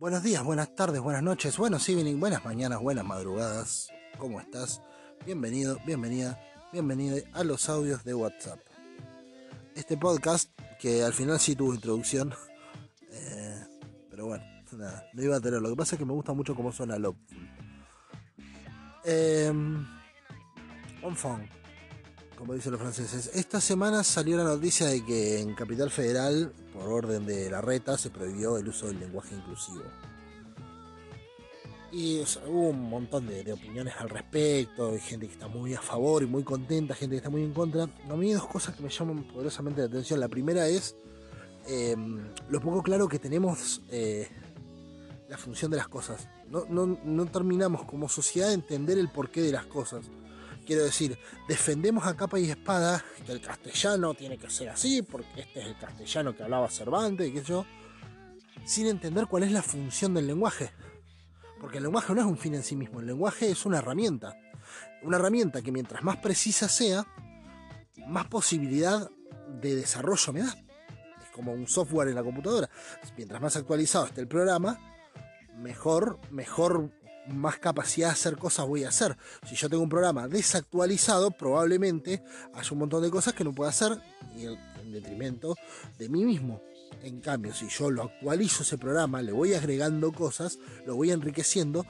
Buenos días, buenas tardes, buenas noches, buenos evening, buenas mañanas, buenas madrugadas. ¿Cómo estás? Bienvenido, bienvenida, bienvenida a los audios de WhatsApp. Este podcast, que al final sí tuvo introducción, eh, pero bueno, nada, no iba a tener. Lo que pasa es que me gusta mucho cómo suena Loveful. Eh, como dicen los franceses. Esta semana salió la noticia de que en Capital Federal, por orden de la reta, se prohibió el uso del lenguaje inclusivo. Y hubo un montón de, opiniones al respecto, hay gente que está muy a favor y muy contenta, gente que está muy en contra. A mí hay dos cosas que me llaman poderosamente la atención. La primera es em, lo poco claro que tenemos eh, la función de las cosas. No, no terminamos como sociedad de entender el porqué de las cosas. Quiero decir, defendemos a capa y espada que el castellano tiene que ser así, porque este es el castellano que hablaba Cervantes y sé yo, sin entender cuál es la función del lenguaje. Porque el lenguaje no es un fin en sí mismo, el lenguaje es una herramienta. Una herramienta que mientras más precisa sea, más posibilidad de desarrollo me da. Es como un software en la computadora. Mientras más actualizado esté el programa, mejor, mejor más capacidad de hacer cosas voy a hacer. Si yo tengo un programa desactualizado, probablemente haya un montón de cosas que no puedo hacer y en detrimento de mí mismo. En cambio, si yo lo actualizo ese programa, le voy agregando cosas, lo voy enriqueciendo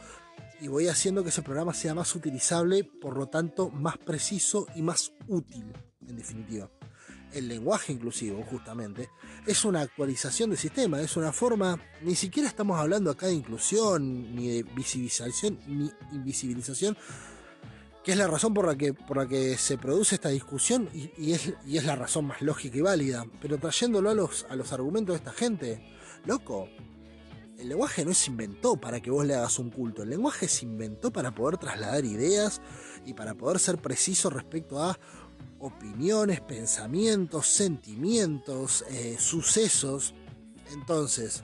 y voy haciendo que ese programa sea más utilizable, por lo tanto más preciso y más útil, en definitiva. El lenguaje inclusivo, justamente, es una actualización del sistema, es una forma, ni siquiera estamos hablando acá de inclusión, ni de visibilización, ni invisibilización, que es la razón por la que, por la que se produce esta discusión y, es, y es la razón más lógica y válida, pero trayéndolo a los, a los argumentos de esta gente, loco, el lenguaje no se inventó para que vos le hagas un culto, el lenguaje se inventó para poder trasladar ideas y para poder ser preciso respecto a opiniones, pensamientos, sentimientos, eh, sucesos. Entonces,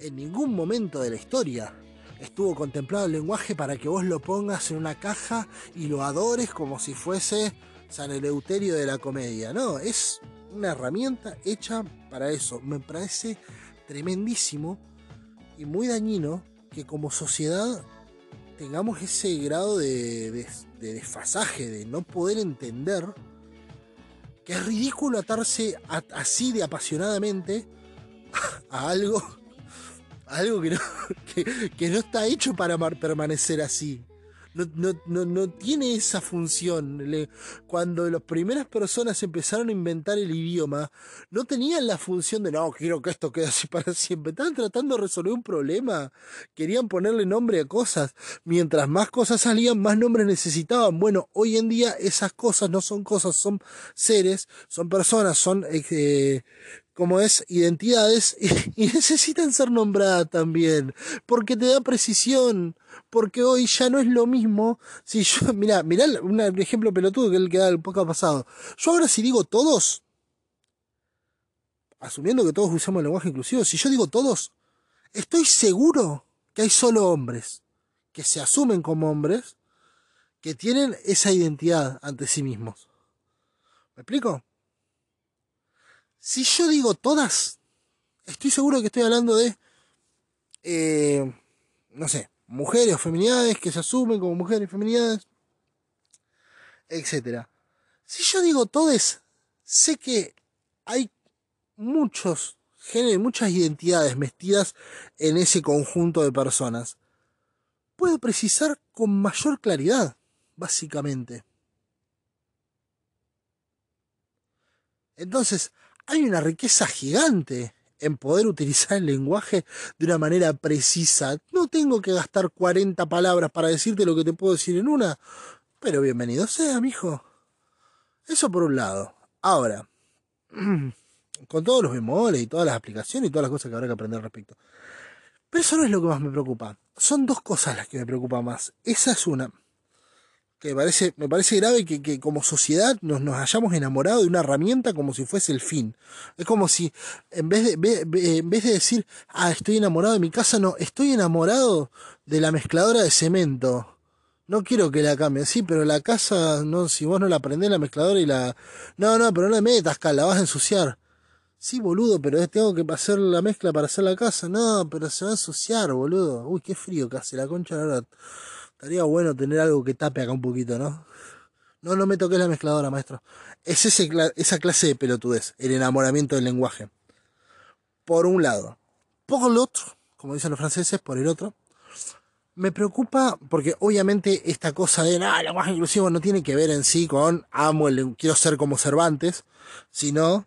en ningún momento de la historia estuvo contemplado el lenguaje para que vos lo pongas en una caja y lo adores como si fuese San Eleuterio de la comedia. No, es una herramienta hecha para eso. Me parece tremendísimo y muy dañino que como sociedad tengamos ese grado de, de, desfasaje, de no poder entender que es ridículo atarse así de apasionadamente a algo, algo que que no está hecho para permanecer así no, tiene esa función. cuando las primeras personas empezaron a inventar el idioma, no tenían la función de, no, quiero que esto quede así para siempre. Estaban tratando de resolver un problema. Querían ponerle nombre a cosas. Mientras más cosas salían, más nombres necesitaban. Bueno, hoy en día esas cosas no son cosas, son seres, son personas, son... Eh, como es identidades y, necesitan ser nombradas también, porque te da precisión, porque hoy ya no es lo mismo si yo, mira, mira un ejemplo pelotudo que él queda el poco pasado. Yo ahora si digo todos, asumiendo que todos usamos el lenguaje inclusivo, si yo digo todos, estoy seguro que hay solo hombres que se asumen como hombres que tienen esa identidad ante sí mismos. ¿Me explico? Si yo digo todas, estoy seguro que estoy hablando de, eh, no sé, mujeres o feminidades que se asumen como mujeres y feminidades, etc. Si yo digo todes, sé que hay muchos géneros, muchas identidades metidas en ese conjunto de personas. Puedo precisar con mayor claridad, básicamente. Entonces, hay una riqueza gigante en poder utilizar el lenguaje de una manera precisa. No tengo que gastar 40 palabras para decirte lo que te puedo decir en una, pero bienvenido sea, mijo. Eso por un lado. Ahora, con todos los bemoles y todas las aplicaciones y todas las cosas que habrá que aprender al respecto. Pero eso no es lo que más me preocupa. Son dos cosas las que me preocupan más. Esa es una. Que me parece, me parece grave que, como sociedad nos, nos, hayamos enamorado de una herramienta como si fuese el fin. Es como si en vez de, en vez de decir, ah, estoy enamorado de mi casa, no, estoy enamorado de la mezcladora de cemento. No quiero que la cambie, sí, pero la casa, no, si vos no la prendés la mezcladora y la... No, no, pero no le metas, la vas a ensuciar. Sí, boludo, pero tengo que hacer la mezcla para hacer la casa. No, pero se va a ensuciar, boludo. Uy, qué frío que la concha, la verdad. Estaría bueno tener algo que tape acá un poquito, ¿no? No, no me toques la mezcladora, maestro. Es ese, esa clase de pelotudez, el enamoramiento del lenguaje. Por un lado. Por el otro, como dicen los franceses, por el otro. Me preocupa porque obviamente esta cosa de nada, lenguaje inclusivo no tiene que ver en sí con amo, el, quiero ser como Cervantes, sino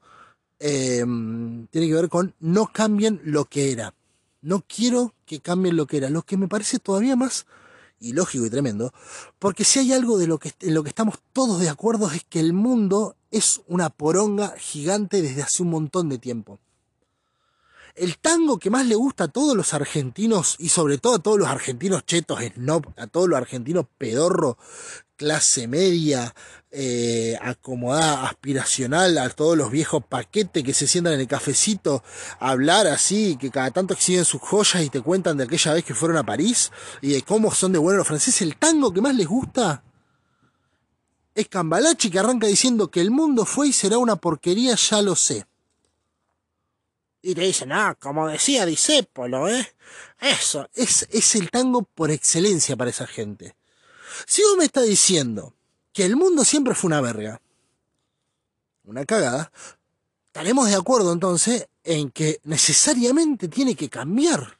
em, tiene que ver con no cambien lo que era. No quiero que cambien lo que era. Lo que me parece todavía más ilógico y tremendo, porque si hay algo de lo que, en lo que estamos todos de acuerdo es que el mundo es una poronga gigante desde hace un montón de tiempo. El tango que más le gusta a todos los argentinos y sobre todo a todos los argentinos chetos, snob, a todos los argentinos pedorro, clase media, eh, acomodada, aspiracional, a todos los viejos paquetes que se sientan en el cafecito a hablar así, que cada tanto exhiben sus joyas y te cuentan de aquella vez que fueron a París y de cómo son de buenos los franceses. El tango que más les gusta es Cambalachi que arranca diciendo que el mundo fue y será una porquería, ya lo sé. Y te dicen, ah, como decía Disépolo, ¿eh? Eso, es, es el tango por excelencia para esa gente. Si vos me estás diciendo que el mundo siempre fue una verga, una cagada, estaremos de acuerdo entonces en que necesariamente tiene que cambiar.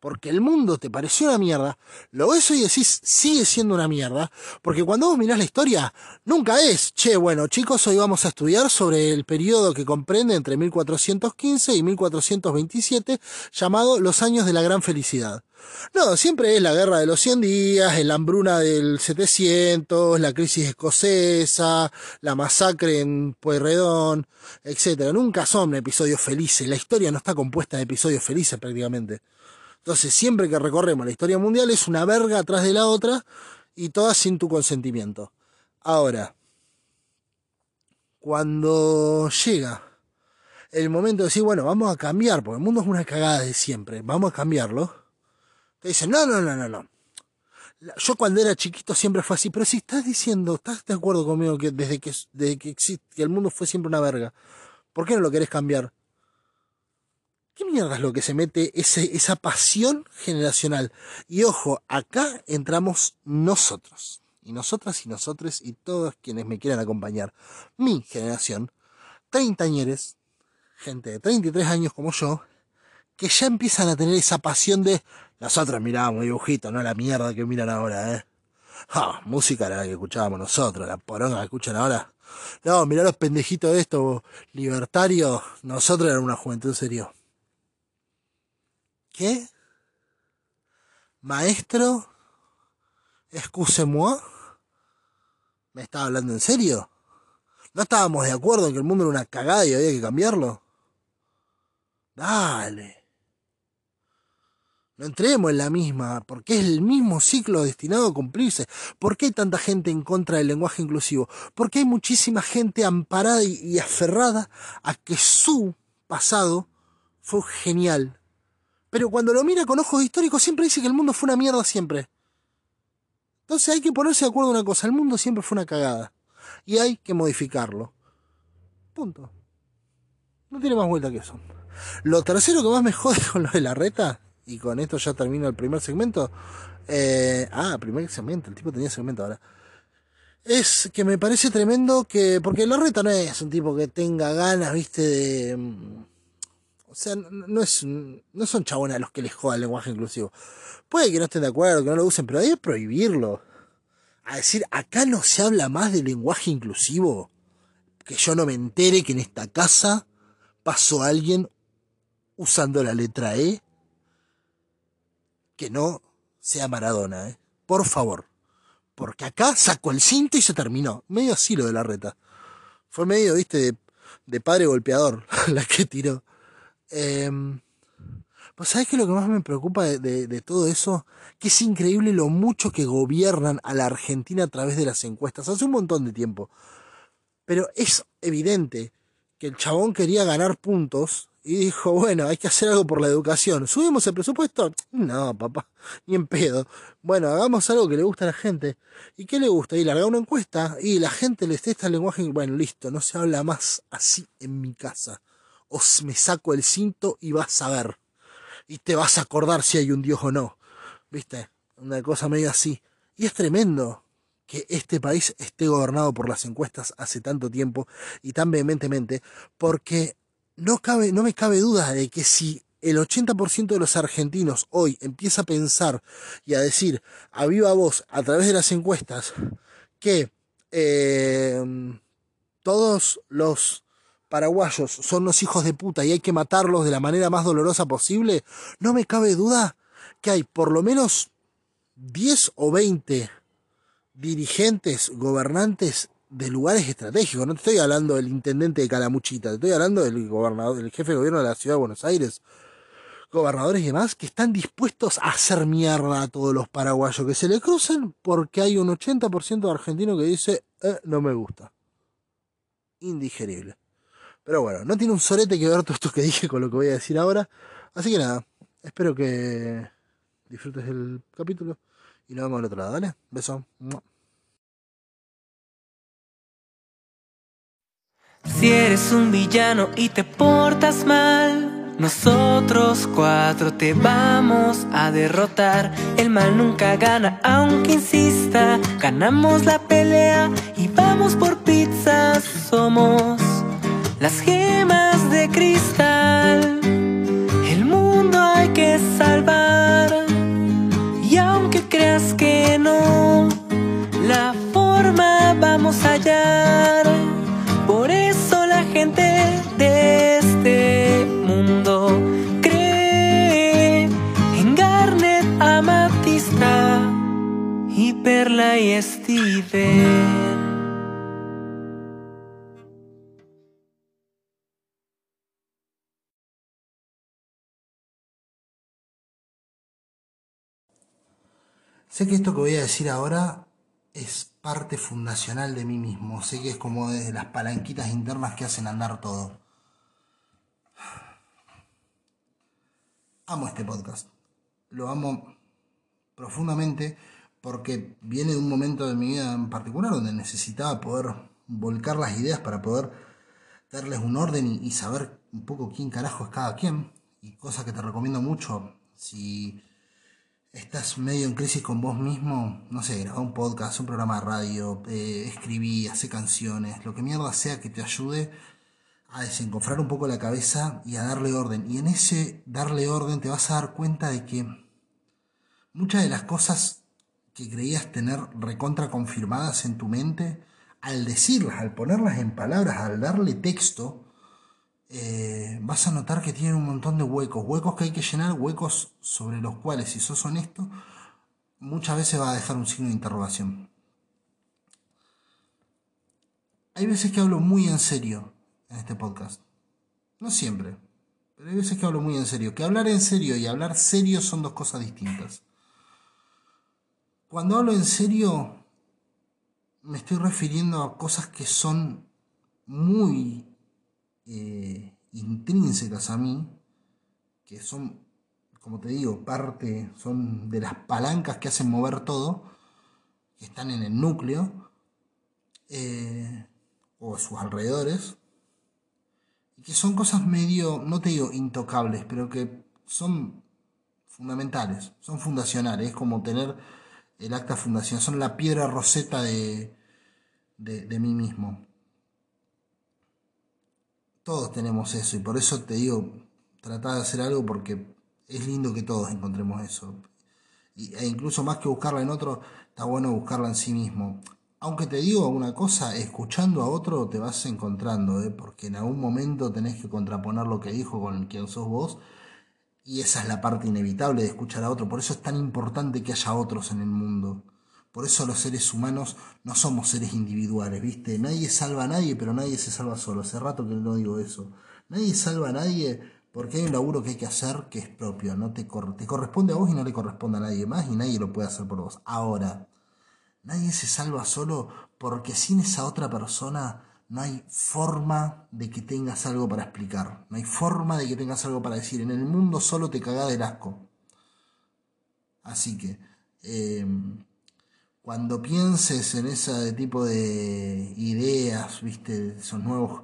Porque el mundo te pareció una mierda, lo ves hoy y decís sigue siendo una mierda, porque cuando vos mirás la historia, nunca es, che, bueno chicos, hoy vamos a estudiar sobre el periodo que comprende entre 1415 y 1427, llamado los años de la gran felicidad. No, siempre es la guerra de los 100 días, la hambruna del 700, la crisis escocesa, la masacre en Pueyrredón, etc. Nunca son episodios felices. La historia no está compuesta de episodios felices prácticamente. Entonces, siempre que recorremos la historia mundial es una verga atrás de la otra y todas sin tu consentimiento. Ahora, cuando llega el momento de decir, bueno, vamos a cambiar, porque el mundo es una cagada de siempre, vamos a cambiarlo te dicen, no, no, no, no, no. Yo cuando era chiquito siempre fue así, pero si estás diciendo, estás de acuerdo conmigo que desde que, desde que existe, que el mundo fue siempre una verga, ¿por qué no lo querés cambiar? ¿Qué mierda es lo que se mete esa pasión generacional? Y ojo, acá entramos nosotros. Y nosotras y nosotros y todos quienes me quieran acompañar. Mi generación, treintañeres, gente de 33 años como yo, que ya empiezan a tener esa pasión de nosotros mirábamos dibujitos, no la mierda que miran ahora, eh. música era la que escuchábamos nosotros, la poronga que escuchan ahora. No, mirá los pendejitos de estos libertarios, nosotros éramos una juventud serio. ¿Qué? Maestro, excuse-moi, ¿me estaba hablando en serio? ¿No estábamos de acuerdo en que el mundo era una cagada y había que cambiarlo? Dale. No entremos en la misma, porque es el mismo ciclo destinado a cumplirse. ¿Por qué hay tanta gente en contra del lenguaje inclusivo? Porque hay muchísima gente amparada y, aferrada a que su pasado fue genial. Pero cuando lo mira con ojos históricos siempre dice que el mundo fue una mierda siempre. Entonces hay que ponerse de acuerdo en una cosa, el mundo siempre fue una cagada. Y hay que modificarlo. Punto. No tiene más vuelta que eso. Lo tercero que más me jode con lo de la reta y con esto ya termino el primer segmento. Eh, ah, primer segmento, el tipo tenía segmento ahora. Es que me parece tremendo que, porque la reta no es un tipo que tenga ganas, viste, de... O sea, no, es, no son chabones los que les joda el lenguaje inclusivo. Puede que no estén de acuerdo, que no lo usen, pero hay que prohibirlo. A decir, acá no se habla más de lenguaje inclusivo. Que yo no me entere que en esta casa pasó alguien usando la letra E que no sea Maradona, ¿eh? Por favor. Porque acá sacó el cinto y se terminó. Medio así lo de la reta. Fue medio, viste, de, padre golpeador la que tiró. Em, Pues ¿sabes qué es lo que más me preocupa de, todo eso? Que es increíble lo mucho que gobiernan a la Argentina a través de las encuestas. Hace un montón de tiempo. Pero es evidente que el chabón quería ganar puntos y dijo, bueno, hay que hacer algo por la educación. ¿Subimos el presupuesto? No, papá, ni en pedo. Bueno, hagamos algo que le gusta a la gente. ¿Y qué le gusta? Y larga una encuesta y la gente le está el lenguaje. Bueno, listo, no se habla más así en mi casa. Os me saco el cinto y vas a ver. Y te vas a acordar si hay un Dios o no. ¿Viste? Una cosa medio así. Y es tremendo que este país esté gobernado por las encuestas hace tanto tiempo y tan vehementemente, porque no, cabe, no me cabe duda de que si el 80% de los argentinos hoy empieza a pensar y a decir a viva voz a través de las encuestas que eh, todos los paraguayos son los hijos de puta y hay que matarlos de la manera más dolorosa posible, no me cabe duda que hay por lo menos 10 o 20 dirigentes, gobernantes de lugares estratégicos. No te estoy hablando del intendente de Calamuchita, te estoy hablando del gobernador, del jefe de gobierno de la ciudad de Buenos Aires, gobernadores y demás, que están dispuestos a hacer mierda a todos los paraguayos que se le crucen porque hay un 80% de argentino que dice, eh, no me gusta. Indigerible. Pero bueno, no tiene un sorete que ver todo esto que dije con lo que voy a decir ahora. Así que nada, espero que disfrutes el capítulo y nos vemos al otro lado, ¿vale? Beso. Si eres un villano y te portas mal, nosotros cuatro te vamos a derrotar. El mal nunca gana, aunque insista. Ganamos la pelea y vamos por pizzas. Somos las gemas de cristal. El mundo hay que salvar. Y aunque creas que no, la forma vamos a hallar. Por eso la gente de este mundo cree en Garnet, Amatista y Perla y Steven. Sé que esto que voy a decir ahora es parte fundacional de mí mismo. Sé que es como de las palanquitas internas que hacen andar todo. Amo este podcast. Lo amo profundamente porque viene de un momento de mi vida en particular donde necesitaba poder volcar las ideas para poder darles un orden y, saber un poco quién carajo es cada quien. Y cosa que te recomiendo mucho si estás medio en crisis con vos mismo, no sé, graba un podcast, un programa de radio, eh, escribí, hace canciones, lo que mierda sea que te ayude a desencofrar un poco la cabeza y a darle orden. Y en ese darle orden te vas a dar cuenta de que muchas de las cosas que creías tener recontra confirmadas en tu mente, al decirlas, al ponerlas en palabras, al darle texto, eh, vas a notar que tienen un montón de huecos, huecos que hay que llenar, huecos sobre los cuales, si sos honesto, muchas veces va a dejar un signo de interrogación. Hay veces que hablo muy en serio en este podcast. No siempre, pero hay veces que hablo muy en serio. Que hablar en serio y hablar serio son dos cosas distintas. Cuando hablo en serio, me estoy refiriendo a cosas que son muy eh, intrínsecas a mí, que son, como te digo, parte, son de las palancas que hacen mover todo, que están en el núcleo, eh, o a sus alrededores, y que son cosas medio, no te digo intocables, pero que son fundamentales, son fundacionales, es como tener el acta fundación, son la piedra roseta de, de mí mismo. Todos tenemos eso y por eso te digo, trata de hacer algo porque es lindo que todos encontremos eso. e incluso más que buscarla en otro, está bueno buscarla en sí mismo. Aunque te digo una cosa, escuchando a otro te vas encontrando, ¿eh? porque en algún momento tenés que contraponer lo que dijo con quien sos vos, y esa es la parte inevitable de escuchar a otro. Por eso es tan importante que haya otros en el mundo. Por eso los seres humanos no somos seres individuales, ¿viste? Nadie salva a nadie, pero nadie se salva solo. Hace rato que no digo eso. Nadie salva a nadie Porque hay un laburo que hay que hacer que es propio, no te, te corresponde a vos y no le corresponde a nadie más y nadie lo puede hacer por vos. Ahora, nadie se salva solo porque sin esa otra persona no hay forma de que tengas algo para explicar, no hay forma de que tengas algo para decir. En el mundo solo te cagá del asco. Así que, em, cuando pienses en ese tipo de ideas, viste, esos nuevos,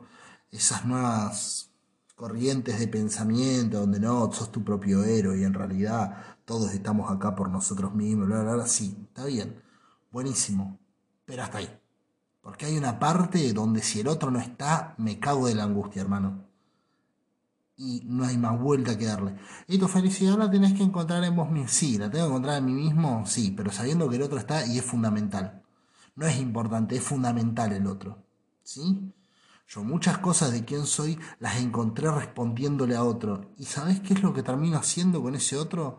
esas nuevas corrientes de pensamiento donde no, sos tu propio héroe y en realidad todos estamos acá por nosotros mismos, bla, bla, bla, sí, está bien, buenísimo, pero hasta ahí. Porque hay una parte donde si el otro no está, me cago de la angustia, hermano. Y no hay más vuelta que darle. Y tu felicidad la tenés que encontrar en vos mismo. Sí, la tengo que encontrar en mí mismo, sí, pero sabiendo que el otro está y es fundamental. No es importante, es fundamental el otro. ¿Sí? Yo muchas cosas de quién soy las encontré respondiéndole a otro. ¿Y sabes qué es lo que termino haciendo con ese otro?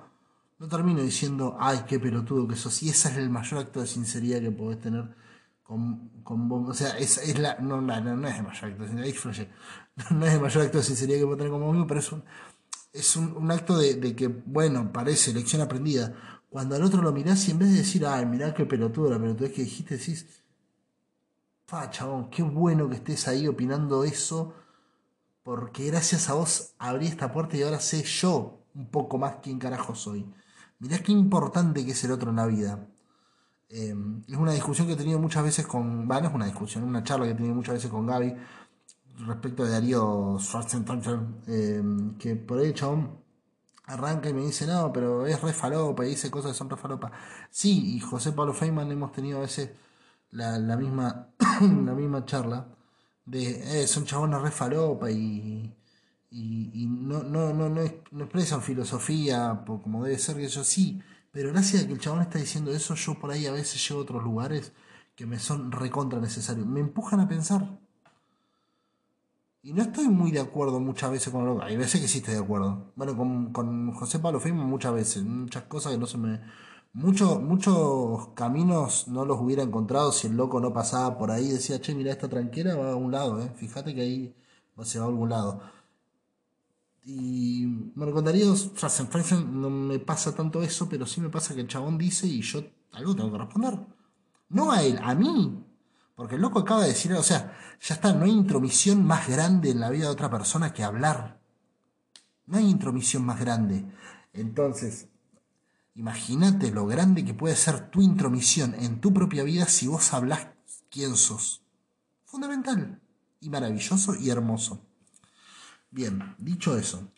No termino diciendo, ay, qué pelotudo que sos. Y ese es el mayor acto de sinceridad que podés tener con, con. O sea, es, es la, no, no, no, es el mayor acto de. No es el mayor acto de sinceridad que puedo tener con vos mismo, pero es un, es un, un acto de, de, que, bueno, parece lección aprendida. Cuando al otro lo mirás y en vez de decir, ay, mirá qué pelotudo, la pelotudez que dijiste, decís Fa, chabón, qué bueno que estés ahí opinando eso, porque gracias a vos abrí esta puerta y ahora sé yo un poco más quién carajo soy. Mirá qué importante que es el otro en la vida. Em, es una discusión que he tenido muchas veces con. Bueno, es una discusión, una charla que he tenido muchas veces con Gaby respecto de Darío Schwarzenegger, em, que por ahí el chabón arranca y me dice, no, pero es re falopa y dice cosas que son re falopa. Sí, y José Pablo Feynman hemos tenido a veces la, la misma, la misma charla de eh, son chabones re falopa y, y, no, no, no, no, expresan filosofía como debe ser que yo sí, pero gracias a que el chabón está diciendo eso, yo por ahí a veces llego a otros lugares que me son recontra necesarios, me empujan a pensar. Y no estoy muy de acuerdo muchas veces con lo Hay veces que sí estoy de acuerdo. Bueno, con, con José Pablo muchas veces. Muchas cosas que no se me, muchos caminos no los hubiera encontrado si el loco no pasaba por ahí y decía, che, mira, esta tranquera va a un lado, eh. fíjate que ahí se va a algún lado. Y bueno, con Darío no me pasa tanto eso, pero sí me pasa que el chabón dice y yo algo tengo que responder. No a él, a mí. Porque el loco acaba de decir, o sea, ya está, no hay intromisión más grande en la vida de otra persona que hablar. No hay intromisión más grande. Entonces, Imagínate lo grande que puede ser tu intromisión en tu propia vida si vos hablas quién sos. Fundamental y maravilloso y hermoso. Bien, dicho eso,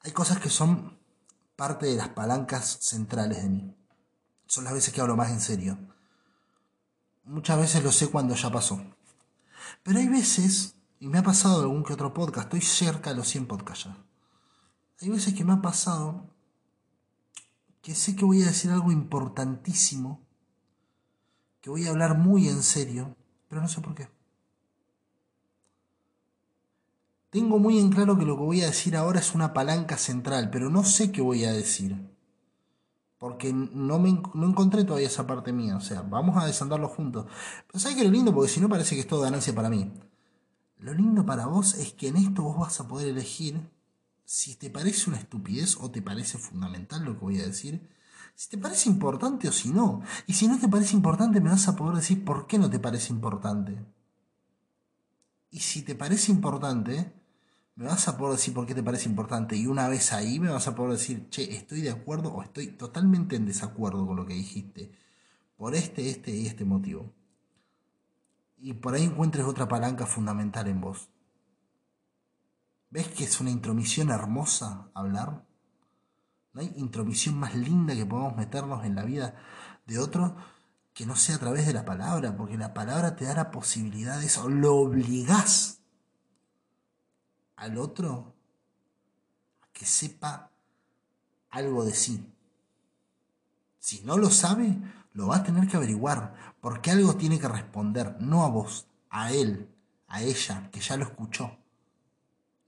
hay cosas que son parte de las palancas centrales de mí. Son las veces que hablo más en serio. Muchas veces lo sé cuando ya pasó. Pero hay veces, y me ha pasado algún que otro podcast, estoy cerca de los 100 podcasts ya hay veces que me ha pasado que sé que voy a decir algo importantísimo, que voy a hablar muy en serio, pero no sé por qué. Tengo muy en claro que lo que voy a decir ahora es una palanca central, pero no sé qué voy a decir. Porque no, me, no encontré todavía esa parte mía. O sea, vamos a desandarlo juntos. Pero ¿sabes qué lo lindo? Porque si no parece que es todo ganancia para mí. Lo lindo para vos es que en esto vos vas a poder elegir si te parece una estupidez o te parece fundamental lo que voy a decir, si te parece importante o si no. Y si no te parece importante, me vas a poder decir por qué no te parece importante. Y si te parece importante, me vas a poder decir por qué te parece importante. Y una vez ahí me vas a poder decir, che, estoy de acuerdo o estoy totalmente en desacuerdo con lo que dijiste. Por este, este y este motivo. Y por ahí encuentres otra palanca fundamental en vos. ¿Ves que es una intromisión hermosa hablar? No hay intromisión más linda que podamos meternos en la vida de otro que no sea a través de la palabra, porque la palabra te da la posibilidad de eso, lo obligás al otro a que sepa algo de sí. Si no lo sabe, lo va a tener que averiguar, porque algo tiene que responder, no a vos, a él, a ella, que ya lo escuchó.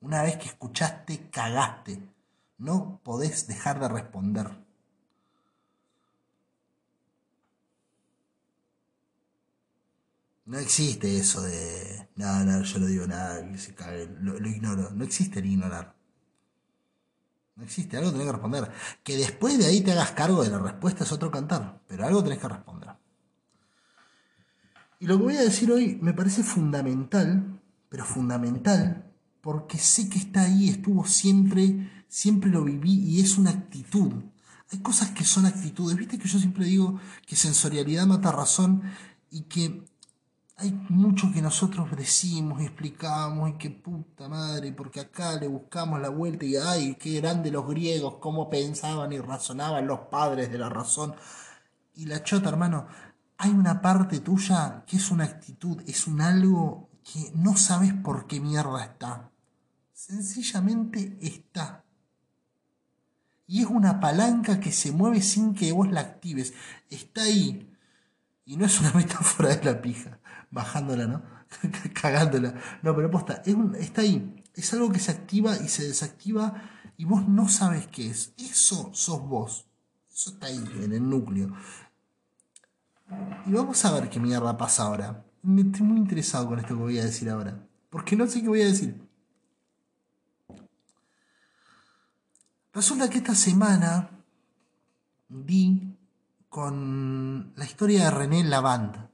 Una vez que escuchaste, cagaste. No podés dejar de responder. No existe eso de. No, no, yo no digo nada, lo, lo ignoro. No existe el ignorar. No existe, algo tenés que responder. Que después de ahí te hagas cargo de la respuesta es otro cantar, pero algo tenés que responder. Y lo que voy a decir hoy me parece fundamental, pero fundamental, porque sé que está ahí, estuvo siempre, siempre lo viví y es una actitud. Hay cosas que son actitudes, viste que yo siempre digo que sensorialidad mata razón y que hay mucho que nosotros decimos y explicamos y que puta madre, porque acá le buscamos la vuelta y ay, qué grande los griegos, cómo pensaban y razonaban los padres de la razón. Y la chota, hermano, hay una parte tuya que es una actitud, es un algo que no sabes por qué mierda está. Sencillamente está. Y es una palanca que se mueve sin que vos la actives. Está ahí. Y no es una metáfora de la pija, bajándola, ¿no? Cagándola. No, pero posta, está ahí. Es algo que se activa y se desactiva y vos no sabes qué es. Eso sos vos. Eso está ahí, en el núcleo. Y vamos a ver qué mierda pasa ahora. Estoy muy interesado con esto que voy a decir ahora. Porque no sé qué voy a decir. Resulta que esta semana di con la historia de René Lavand.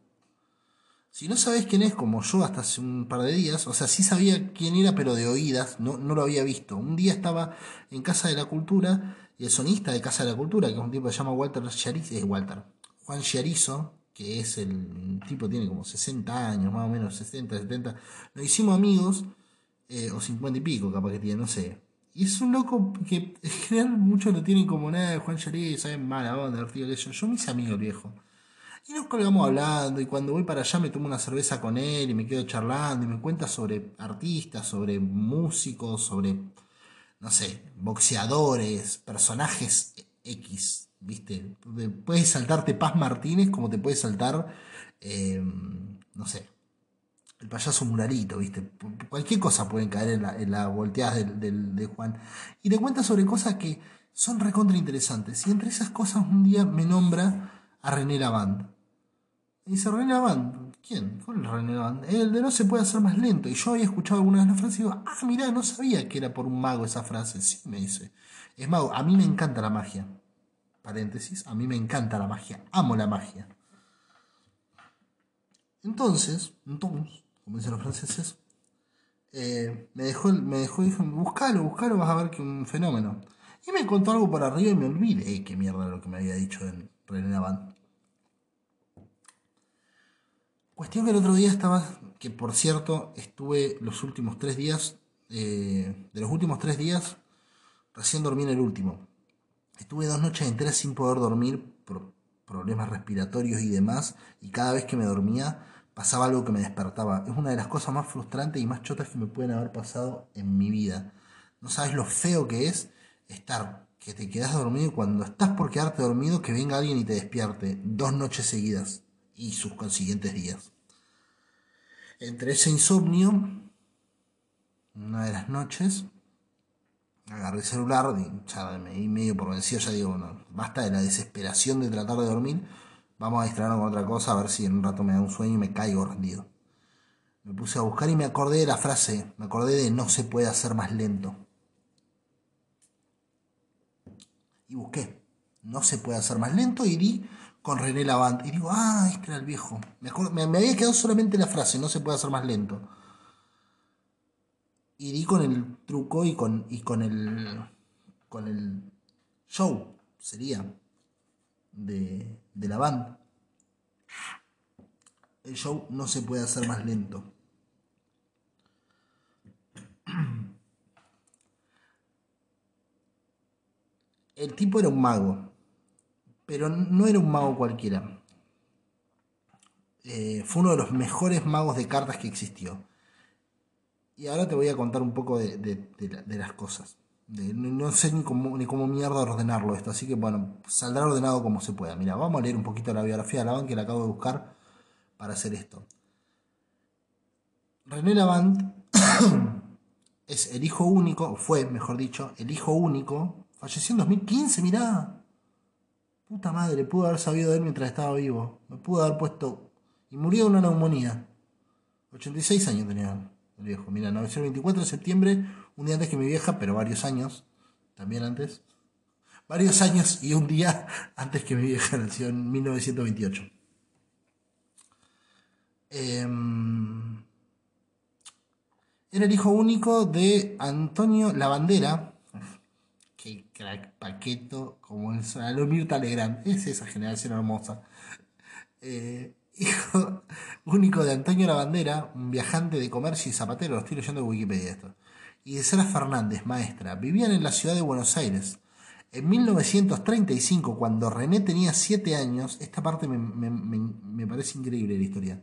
Si no sabes quién es, como yo hasta hace un par de días, o sea, sí sabía quién era, pero de oídas, no, no lo había visto. Un día estaba en Casa de la Cultura y el sonista de Casa de la Cultura, que es un tipo que se llama Walter Chariz, es Walter, Juan Chiarizo, que es el tipo, tiene como 60 años, más o menos 60, 70. Nos hicimos amigos, eh, o 50 y pico, capaz que tiene, no sé. Y es un loco que en general muchos lo tienen como nada, Juan Chiarizo, saben mala onda, divertido que yo. Yo me hice amigo viejo. Y nos colgamos hablando y cuando voy para allá me tomo una cerveza con él y me quedo charlando y me cuenta sobre artistas, sobre músicos, sobre, no sé, boxeadores, personajes X, ¿viste? Puedes saltarte Paz Martínez como te puede saltar, eh, no sé, el payaso Murarito, ¿viste? Cualquier cosa puede caer en la, en volteada de Juan. Y te cuenta sobre cosas que son recontra interesantes. Y entre esas cosas un día me nombra a René Lavand. Y dice, René ¿quién? ¿Cuál es René Lavand? El de no se puede hacer más lento. Y yo había escuchado alguna de las frases y digo, ah, mirá, no sabía que era por un mago esa frase. Sí, me dice. Es mago, a mí me encanta la magia paréntesis, a mí me encanta la magia, amo la magia. Entonces, entonces, como dicen los franceses, eh, me dejó, me dejó, dijo, buscalo, buscalo, vas a ver que un fenómeno. Y me contó algo por arriba y me olvidé qué mierda lo que me había dicho en René Lavand. Cuestión que el otro día estaba, que por cierto, estuve los últimos tres días, eh, de los últimos tres días, recién dormí en el último. Estuve dos noches enteras sin poder dormir por problemas respiratorios y demás, y cada vez que me dormía pasaba algo que me despertaba. Es una de las cosas más frustrantes y más chotas que me pueden haber pasado en mi vida. No sabes lo feo que es estar, que te quedas dormido y cuando estás por quedarte dormido que venga alguien y te despierte dos noches seguidas y sus consiguientes días. Entre ese insomnio, una de las noches, agarré el celular, ya me di medio por vencido, ya digo, bueno, basta de la desesperación de tratar de dormir, vamos a distraernos con otra cosa, a ver si en un rato me da un sueño y me caigo rendido. Me puse a buscar y me acordé de la frase, me acordé de no se puede hacer más lento. Y busqué, no se puede hacer más lento y di con René Lavant. Y digo, ah, este era el viejo. Me, me había quedado solamente la frase, no se puede hacer más lento y di con el truco y con, y con el con el show sería de, de la banda el show no se puede hacer más lento el tipo era un mago pero no era un mago cualquiera eh, fue uno de los mejores magos de cartas que existió y ahora te voy a contar un poco de, las cosas. no sé ni cómo, ni cómo mierda ordenarlo esto, así que bueno, saldrá ordenado como se pueda. Mira, vamos a leer un poquito la biografía de Lavand que la acabo de buscar para hacer esto. René Lavand es el hijo único, fue, mejor dicho, el hijo único, falleció en 2015, mirá. Puta madre, pudo haber sabido de él mientras estaba vivo. Me pudo haber puesto... Y murió de una neumonía. 86 años tenía el viejo. Mira, 924 de septiembre, un día antes que mi vieja, pero varios años, también antes. Varios años y un día antes que mi vieja nació en 1928. Em, era el hijo único de Antonio Lavandera. Qué crack paqueto, como es lo Mirta Legrand. Es esa generación hermosa. Eh, hijo único de Antonio Lavandera, un viajante de comercio y zapatero, lo estoy leyendo de Wikipedia esto, y de Sara Fernández, maestra. Vivían en la ciudad de Buenos Aires. En 1935, cuando René tenía 7 años, esta parte me, me parece increíble la historia.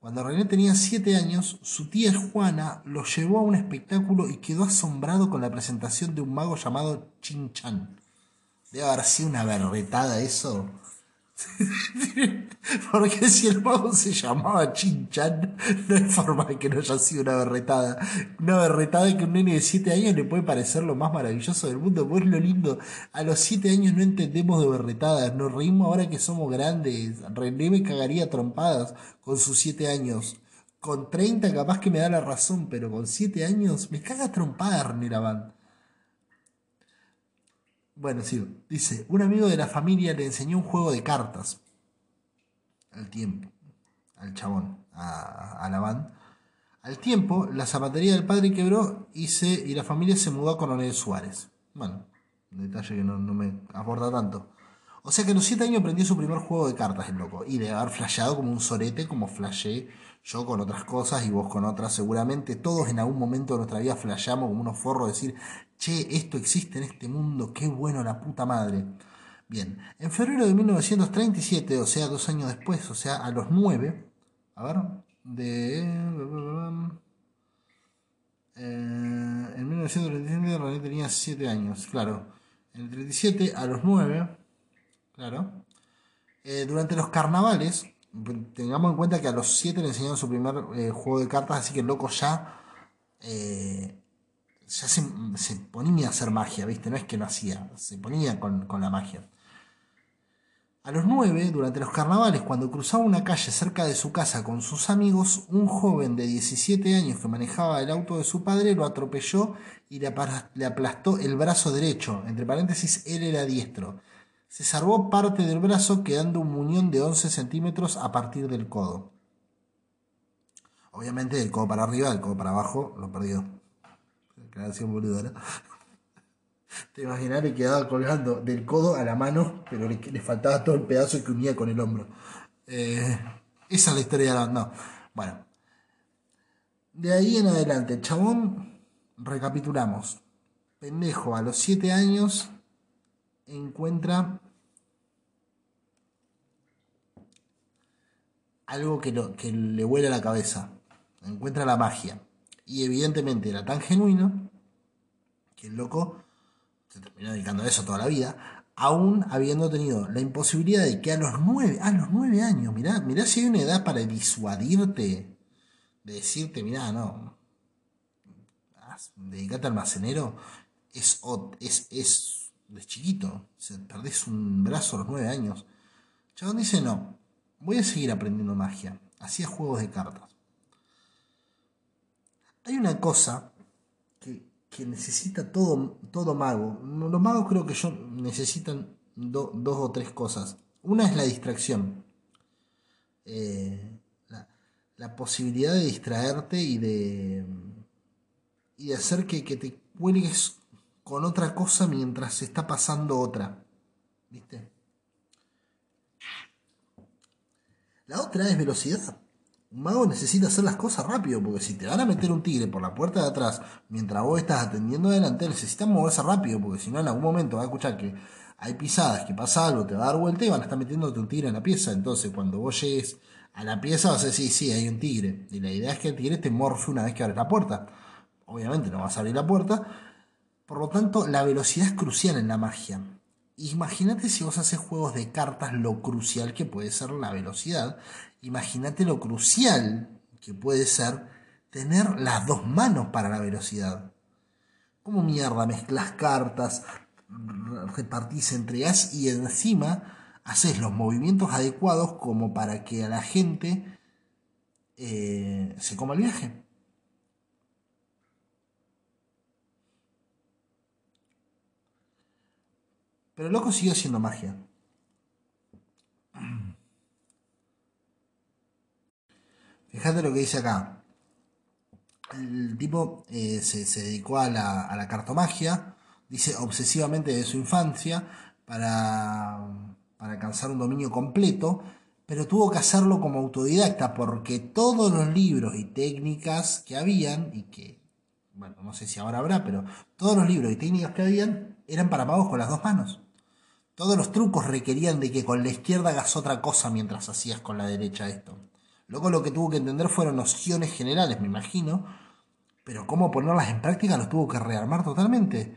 Cuando René tenía 7 años, su tía Juana lo llevó a un espectáculo y quedó asombrado con la presentación de un mago llamado Chin Chan. Debe haber sido una berretada eso. Porque si el mago se llamaba Chinchan, no hay forma de que no haya sido una berretada. Una berretada que un nene de 7 años le puede parecer lo más maravilloso del mundo. Pues lo lindo. A los 7 años no entendemos de berretadas. Nos reímos ahora que somos grandes. René me cagaría trompadas con sus 7 años. Con 30 capaz que me da la razón, pero con 7 años me caga trompada René Laván. Bueno, sí, dice, un amigo de la familia le enseñó un juego de cartas al tiempo, al chabón, a, la banda. Al tiempo, la zapatería del padre quebró y, se, y la familia se mudó a Coronel Suárez. Bueno, un detalle que no, me aporta tanto. O sea que a los 7 años aprendió su primer juego de cartas, el loco. Y de haber flasheado como un sorete, como flashé yo con otras cosas y vos con otras. Seguramente todos en algún momento de nuestra vida flashamos como unos forros, decir, che, esto existe en este mundo, qué bueno la puta madre. Bien, en febrero de 1937, o sea, dos años después, o sea, a los nueve, a ver, de... Eh, en 1937 René tenía 7 años, claro. En el 37 a los 9, claro. Eh, durante los carnavales, tengamos en cuenta que a los 7 le enseñaron su primer eh, juego de cartas, así que el loco ya ya se, ponía a hacer magia, ¿viste? No es que no hacía, se ponía con, la magia. A los nueve, durante los carnavales, cuando cruzaba una calle cerca de su casa con sus amigos, un joven de 17 años que manejaba el auto de su padre lo atropelló y le, aplastó el brazo derecho. Entre paréntesis, él era diestro. Se salvó parte del brazo quedando un muñón de 11 centímetros a partir del codo. Obviamente del codo para arriba, del codo para abajo, lo perdió creación boluda, Te imaginas, le quedaba colgando del codo a la mano, pero le, faltaba todo el pedazo que unía con el hombro. Eh, esa es la historia de la No. Bueno. De ahí en adelante, chabón, recapitulamos. Pendejo, a los 7 años encuentra algo que, le huele a la cabeza. Encuentra la magia. Y evidentemente era tan genuino que el loco se terminó dedicando a eso toda la vida, aún habiendo tenido la imposibilidad de que a los nueve, a los nueve años, mirá, mirá si hay una edad para disuadirte, de decirte, mirá, no, dedicate al almacenero, es, es de chiquito, se perdés un brazo a los nueve años. Chabón dice, no, voy a seguir aprendiendo magia, hacía juegos de cartas. Hay una cosa que, necesita todo, todo mago. Los magos creo que yo necesitan dos o tres cosas. Una es la distracción. Eh, la, posibilidad de distraerte y de, y de hacer que, que te cuelgues con otra cosa mientras se está pasando otra. ¿Viste? La otra es velocidad. Un mago necesita hacer las cosas rápido, porque si te van a meter un tigre por la puerta de atrás mientras vos estás atendiendo adelante, necesitas moverse rápido, porque si no en algún momento vas a escuchar que hay pisadas, que pasa algo, te va a dar vuelta y van a estar metiéndote un tigre en la pieza. Entonces cuando vos llegues a la pieza vas a decir, sí, hay un tigre. Y la idea es que el tigre te morfe una vez que abres la puerta. Obviamente no vas a abrir la puerta. Por lo tanto, la velocidad es crucial en la magia. Imagínate si vos haces juegos de cartas lo crucial que puede ser la velocidad Imagínate lo crucial que puede ser tener las dos manos para la velocidad. ¿Cómo mierda mezclas cartas, repartís, entregas y encima haces los movimientos adecuados como para que a la gente eh, se coma el viaje. Pero el loco siguió haciendo magia. Fíjate lo que dice acá. El tipo eh, se, dedicó a la, cartomagia, dice obsesivamente de su infancia, para, para alcanzar un dominio completo, pero tuvo que hacerlo como autodidacta porque todos los libros y técnicas que habían, y que, bueno, no sé si ahora habrá, pero todos los libros y técnicas que habían eran para magos con las dos manos. Todos los trucos requerían de que con la izquierda hagas otra cosa mientras hacías con la derecha esto. Luego lo que tuvo que entender fueron nociones generales, me imagino, pero cómo ponerlas en práctica los tuvo que rearmar totalmente.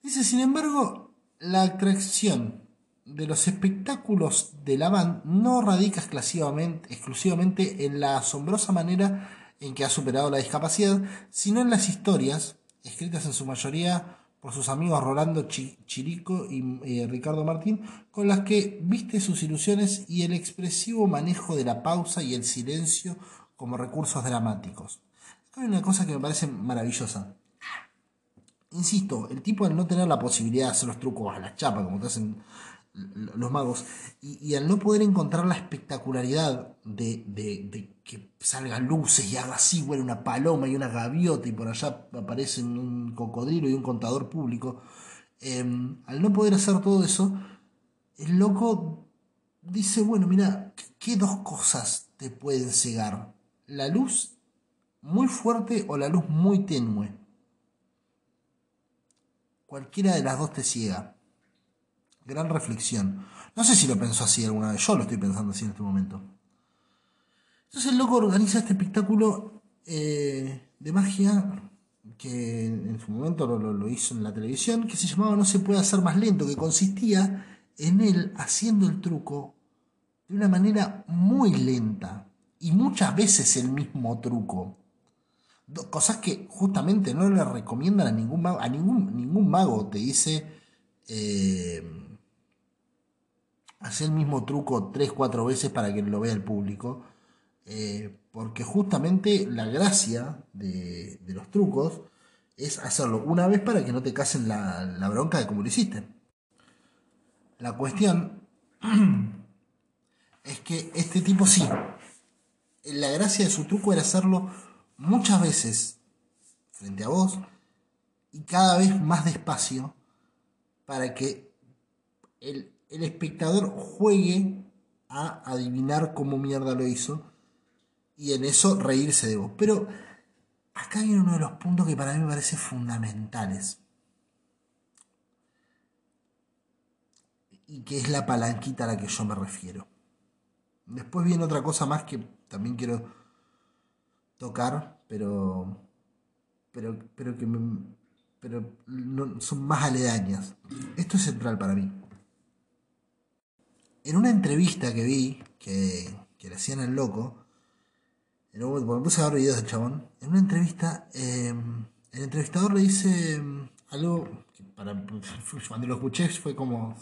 Dice, sin embargo, la atracción de los espectáculos de la band no radica exclusivamente, exclusivamente en la asombrosa manera en que ha superado la discapacidad, sino en las historias, escritas en su mayoría por sus amigos Rolando Chirico y eh, Ricardo Martín, con las que viste sus ilusiones y el expresivo manejo de la pausa y el silencio como recursos dramáticos. hay una cosa que me parece maravillosa. Insisto, el tipo al no tener la posibilidad de hacer los trucos a la chapa, como te hacen los magos, y, al no poder encontrar la espectacularidad de, de, que salgan luces y haga así, bueno, una paloma y una gaviota y por allá aparecen un cocodrilo y un contador público, em, al no poder hacer todo eso, el loco dice, bueno, mira, ¿qué dos cosas te pueden cegar? La luz muy fuerte o la luz muy tenue. Cualquiera de las dos te ciega. Gran reflexión. No sé si lo pensó así alguna vez, yo lo estoy pensando así en este momento. Entonces el loco organiza este espectáculo eh, de magia que en su momento lo, hizo en la televisión, que se llamaba No se puede hacer más lento, que consistía en él haciendo el truco de una manera muy lenta y muchas veces el mismo truco. Cosas que justamente no le recomiendan a ningún mago, a ningún, ningún mago te dice eh, hacer el mismo truco 3-4 veces para que lo vea el público. Eh, porque justamente la gracia de, los trucos es hacerlo una vez para que no te casen la, la bronca de cómo lo hiciste. La cuestión es que este tipo sí. La gracia de su truco era hacerlo muchas veces frente a vos y cada vez más despacio para que el, el espectador juegue a adivinar cómo mierda lo hizo y en eso reírse de vos. Pero acá viene uno de los puntos que para mí me parece fundamentales. Y que es la palanquita a la que yo me refiero. Después viene otra cosa más que también quiero tocar, pero pero pero que pero no, son más aledañas. Esto es central para mí. En una entrevista que vi, que, le hacían al loco, un, me puse a ver videos del chabón, en una entrevista, em, el entrevistador le dice em, algo que para, cuando lo escuché fue como,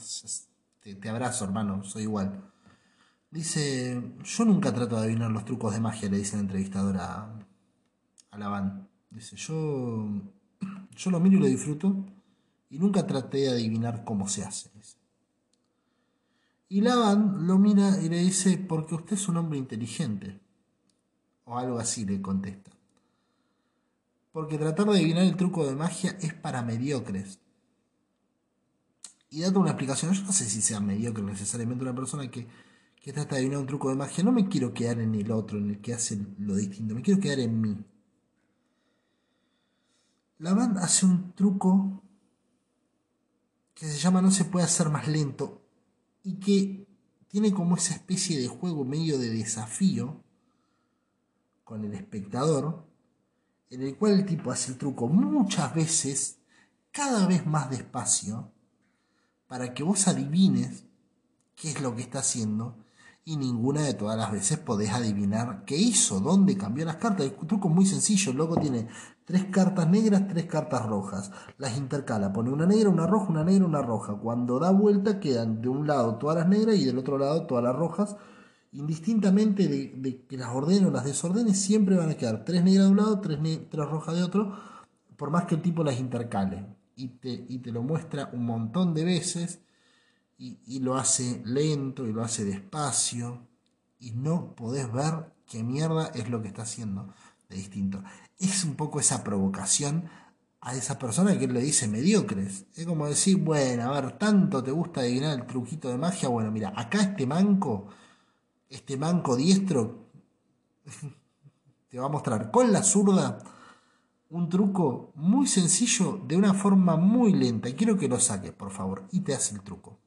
te, abrazo hermano, soy igual. Dice, yo nunca trato de adivinar los trucos de magia, le dice el entrevistador a, a. Dice, yo, yo lo miro y lo disfruto y nunca traté de adivinar cómo se hace. Y Laban lo mira y le dice, porque usted es un hombre inteligente. O algo así le contesta. Porque tratar de adivinar el truco de magia es para mediocres. Y date una explicación, yo no sé si sea mediocre necesariamente una persona que, que trata de adivinar un truco de magia. No me quiero quedar en el otro, en el que hace lo distinto, me quiero quedar en mí. Laban hace un truco que se llama no se puede hacer más lento y que tiene como esa especie de juego medio de desafío con el espectador, en el cual el tipo hace el truco muchas veces, cada vez más despacio, para que vos adivines qué es lo que está haciendo y ninguna de todas las veces podés adivinar qué hizo, dónde cambió las cartas. El truco es muy sencillo, el loco tiene tres cartas negras, tres cartas rojas. Las intercala, pone una negra, una roja, una negra, una roja. Cuando da vuelta quedan de un lado todas las negras y del otro lado todas las rojas. Indistintamente de, que las ordene o las desordene, siempre van a quedar tres negras de un lado, tres, tres rojas de otro, por más que el tipo las intercale. Y te, y te lo muestra un montón de veces y, y, lo hace lento y lo hace despacio y no podés ver qué mierda es lo que está haciendo de distinto. Es un poco esa provocación a esa persona que él le dice mediocres. Es como decir, bueno, a ver, tanto te gusta adivinar el truquito de magia, bueno, mira, acá este manco este manco diestro te va a mostrar con la zurda un truco muy sencillo de una forma muy lenta. Y quiero que lo saques, por favor, y te hace el truco.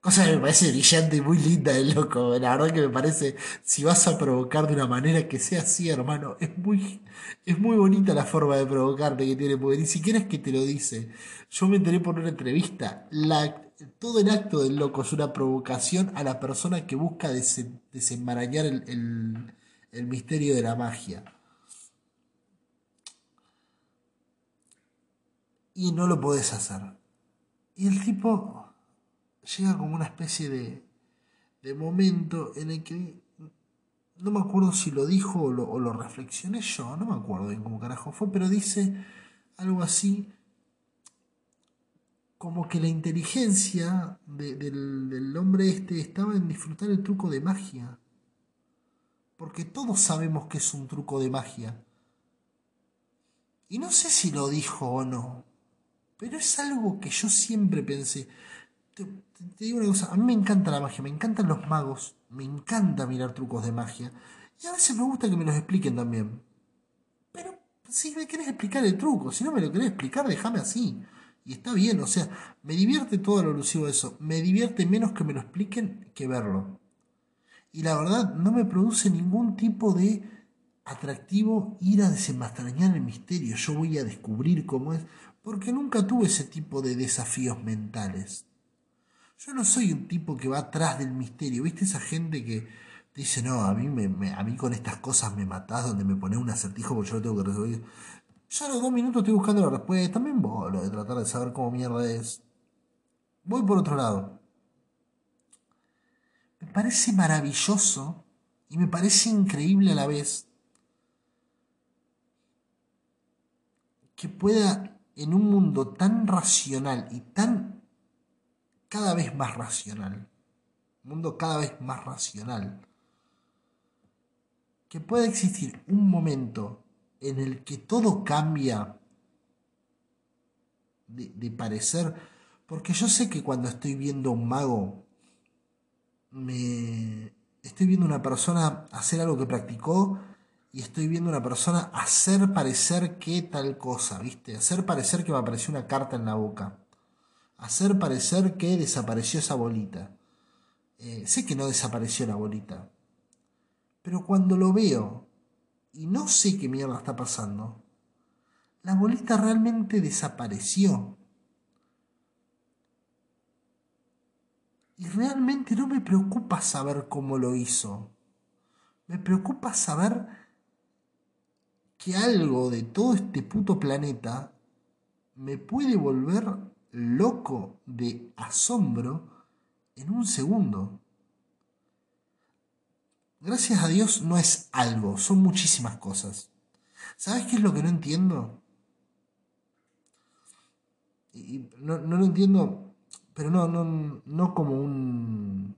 Cosa que me parece brillante y muy linda de loco. La verdad que me parece, si vas a provocar de una manera que sea así, hermano, es muy, es muy bonita la forma de provocarte que tiene, porque ni siquiera es que te lo dice. Yo me enteré por una entrevista. La, todo el acto del loco es una provocación a la persona que busca desenmarañar el, el misterio de la magia. Y no lo podés hacer. Y el tipo llega como una especie de, de momento en el que no me acuerdo si lo dijo o lo, o lo, reflexioné yo, no me acuerdo bien cómo carajo fue, pero dice algo así como que la inteligencia del, hombre este estaba en disfrutar el truco de magia. Porque todos sabemos que es un truco de magia. Y no sé si lo dijo o no, pero es algo que yo siempre pensé te, digo una cosa, a mí me encanta la magia, me encantan los magos, me encanta mirar trucos de magia. Y a veces me gusta que me los expliquen también. Pero si me querés explicar el truco, si no me lo querés explicar, déjame así. Y está bien, o sea, me divierte todo lo alusivo de eso. Me divierte menos que me lo expliquen que verlo. Y la verdad, no me produce ningún tipo de atractivo ir a desenmascarañar el misterio. Yo voy a descubrir cómo es, porque nunca tuve ese tipo de desafíos mentales. Yo no soy un tipo que va atrás del misterio. ¿Viste esa gente que dice, no, a mí, me, a mí con estas cosas me matás, donde me pones un acertijo porque yo lo tengo que resolver? Ya a los dos minutos estoy buscando la respuesta. También lo de tratar de saber cómo mierda es. Voy por otro lado. Me parece maravilloso y me parece increíble a la vez que pueda en un mundo tan racional y tan cada vez más racional. Un mundo cada vez más racional. Que pueda existir un momento en el que todo cambia de, parecer. Porque yo sé que cuando estoy viendo a un mago, me estoy viendo a una persona hacer algo que practicó y estoy viendo a una persona hacer parecer que tal cosa, ¿viste? Hacer parecer que me apareció una carta en la boca hacer parecer que desapareció esa bolita. Eh, sé que no desapareció la bolita, pero cuando lo veo y no sé qué mierda está pasando, la bolita realmente desapareció. Y realmente no me preocupa saber cómo lo hizo. Me preocupa saber que algo de todo este puto planeta me puede volver loco de asombro en un segundo. Gracias a Dios no es algo, son muchísimas cosas. ¿Sabes qué es lo que no entiendo? Y no, lo entiendo, pero no, no, no como un.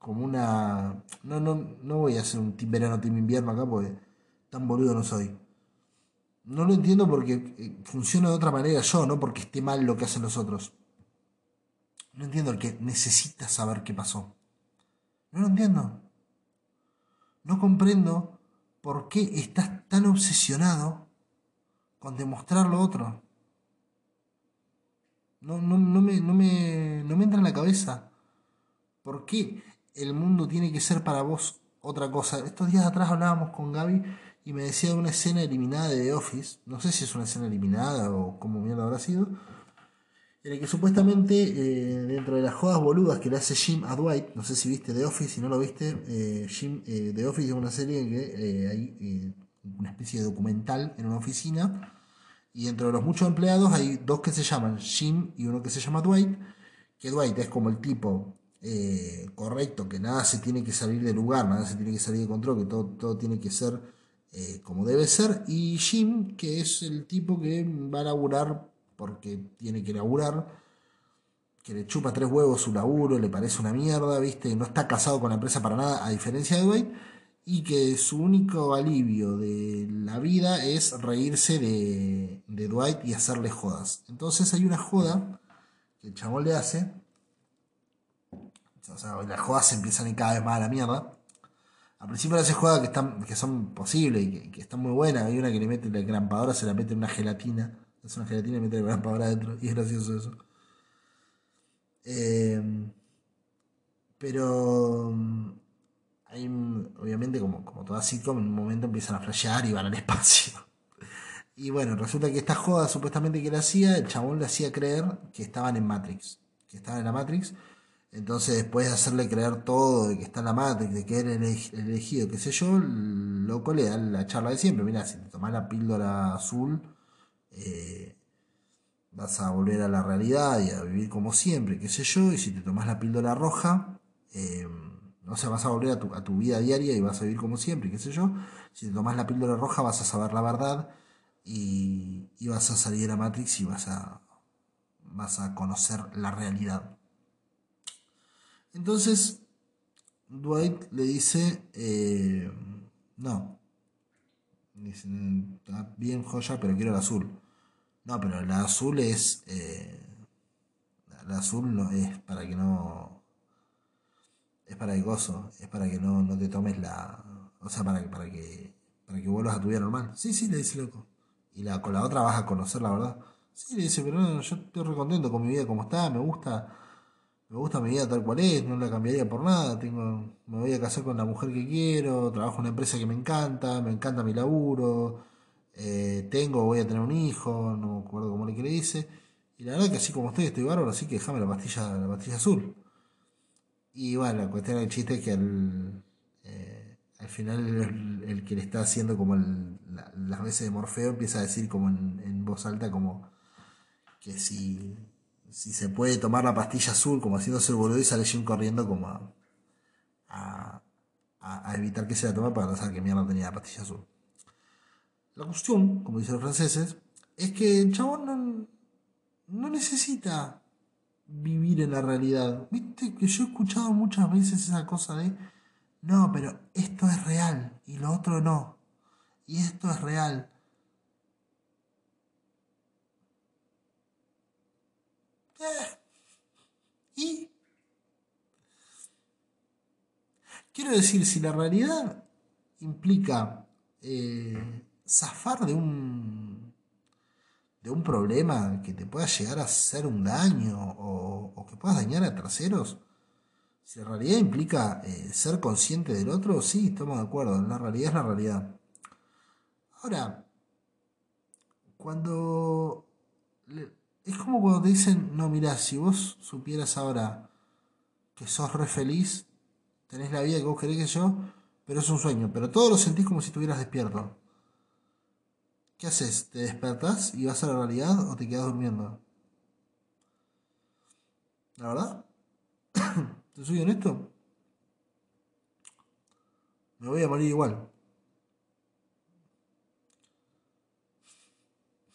como una. No, no, no voy a hacer un team verano, team invierno acá porque tan boludo no soy. No lo entiendo porque eh, funciona de otra manera yo, no porque esté mal lo que hacen los otros. No entiendo el que necesita saber qué pasó. No lo entiendo. No comprendo por qué estás tan obsesionado con demostrar lo otro. No, no, no, me, no, me, no me entra en la cabeza. ¿Por qué el mundo tiene que ser para vos otra cosa? Estos días atrás hablábamos con Gaby y me decía de una escena eliminada de The Office, no sé si es una escena eliminada o cómo mierda habrá sido, en el que supuestamente eh, dentro de las jodas boludas que le hace Jim a Dwight, no sé si viste The Office, si no lo viste, eh, Jim, eh, The Office es una serie en que hay una especie de documental en una oficina y dentro de los muchos empleados hay dos que se llaman Jim y uno que se llama Dwight, que Dwight es como el tipo correcto, que nada se tiene que salir de lugar, nada se tiene que salir de control, que todo, todo tiene que ser como debe ser. Y Jim, que es el tipo que va a laburar porque tiene que laburar, que le chupa tres huevos su laburo, le parece una mierda, ¿viste? No está casado con la empresa para nada, a diferencia de Dwight, y que su único alivio de la vida es reírse de, Dwight y hacerle jodas. Entonces hay una joda que el chabón le hace o sea, las jodas se empiezan a ir cada vez más a la mierda. Al principio hace jodas que, están, que son posibles y que, están muy buenas. Hay una que le mete la grampadora, se la mete en una gelatina. Es una gelatina y mete la grampadora adentro. Y es gracioso eso. Eh, pero hay, obviamente, como, como toda sitcom, en un momento empiezan a flashear y van al espacio. Y bueno, resulta que esta joda supuestamente que le hacía, el chabón le hacía creer que estaban en Matrix. Que estaban en la Matrix entonces, después de hacerle creer todo, de que está en la Matrix, de que era el elegido, qué sé yo, el loco le da la charla de siempre. Mira, si te tomas la píldora azul, eh, vas a volver a la realidad y a vivir como siempre, qué sé yo. Y si te tomas la píldora roja, eh, no sé, vas a volver a tu, a tu, vida diaria y vas a vivir como siempre, qué sé yo. Si te tomas la píldora roja, vas a saber la verdad y, y vas a salir a Matrix y vas a, vas a conocer la realidad. Entonces, Dwight le dice, eh, no. Dice, está bien joya, pero quiero el azul. No, pero el azul es... Eh, el azul no, es para que no... Es para el gozo, es para que no, no te tomes la... O sea, para, para, que, para que vuelvas a tu vida normal. Sí, sí, le dice loco. Y la, con la otra vas a conocer la verdad. Sí, le dice, pero no, yo estoy re contento con mi vida como está, me gusta me gusta mi vida tal cual es, no la cambiaría por nada, tengo, me voy a casar con la mujer que quiero, trabajo en una empresa que me encanta, me encanta mi laburo, eh, tengo, voy a tener un hijo, no me acuerdo cómo le que le dice, y la verdad que así como estoy, estoy bárbaro, así que déjame la pastilla, la pastilla azul. Y bueno, la cuestión del chiste es que al, eh, al final el, que le está haciendo como las veces de Morfeo empieza a decir como en, en voz alta como que si si se puede tomar la pastilla azul como haciéndose el boludo y sale Jim corriendo como a, a, evitar que se la tome para no saber que mierda tenía la pastilla azul. La cuestión, como dicen los franceses, es que el chabón no, no necesita vivir en la realidad. Viste que yo he escuchado muchas veces esa cosa de, no, pero esto es real y lo otro no. Y esto es real. Y quiero decir, si la realidad implica eh, zafar de un de un problema que te pueda llegar a hacer un daño o, que puedas dañar a terceros, si la realidad implica eh, ser consciente del otro, sí, estamos de acuerdo, la realidad es la realidad. Ahora, cuando es como cuando te dicen, no, mira, si vos supieras ahora que sos re feliz, tenés la vida que vos querés que yo, pero es un sueño, pero todo lo sentís como si estuvieras despierto. ¿Qué haces? ¿Te despertás y vas a la realidad o te quedas durmiendo? ¿La verdad? ¿Te soy honesto? Me voy a morir igual.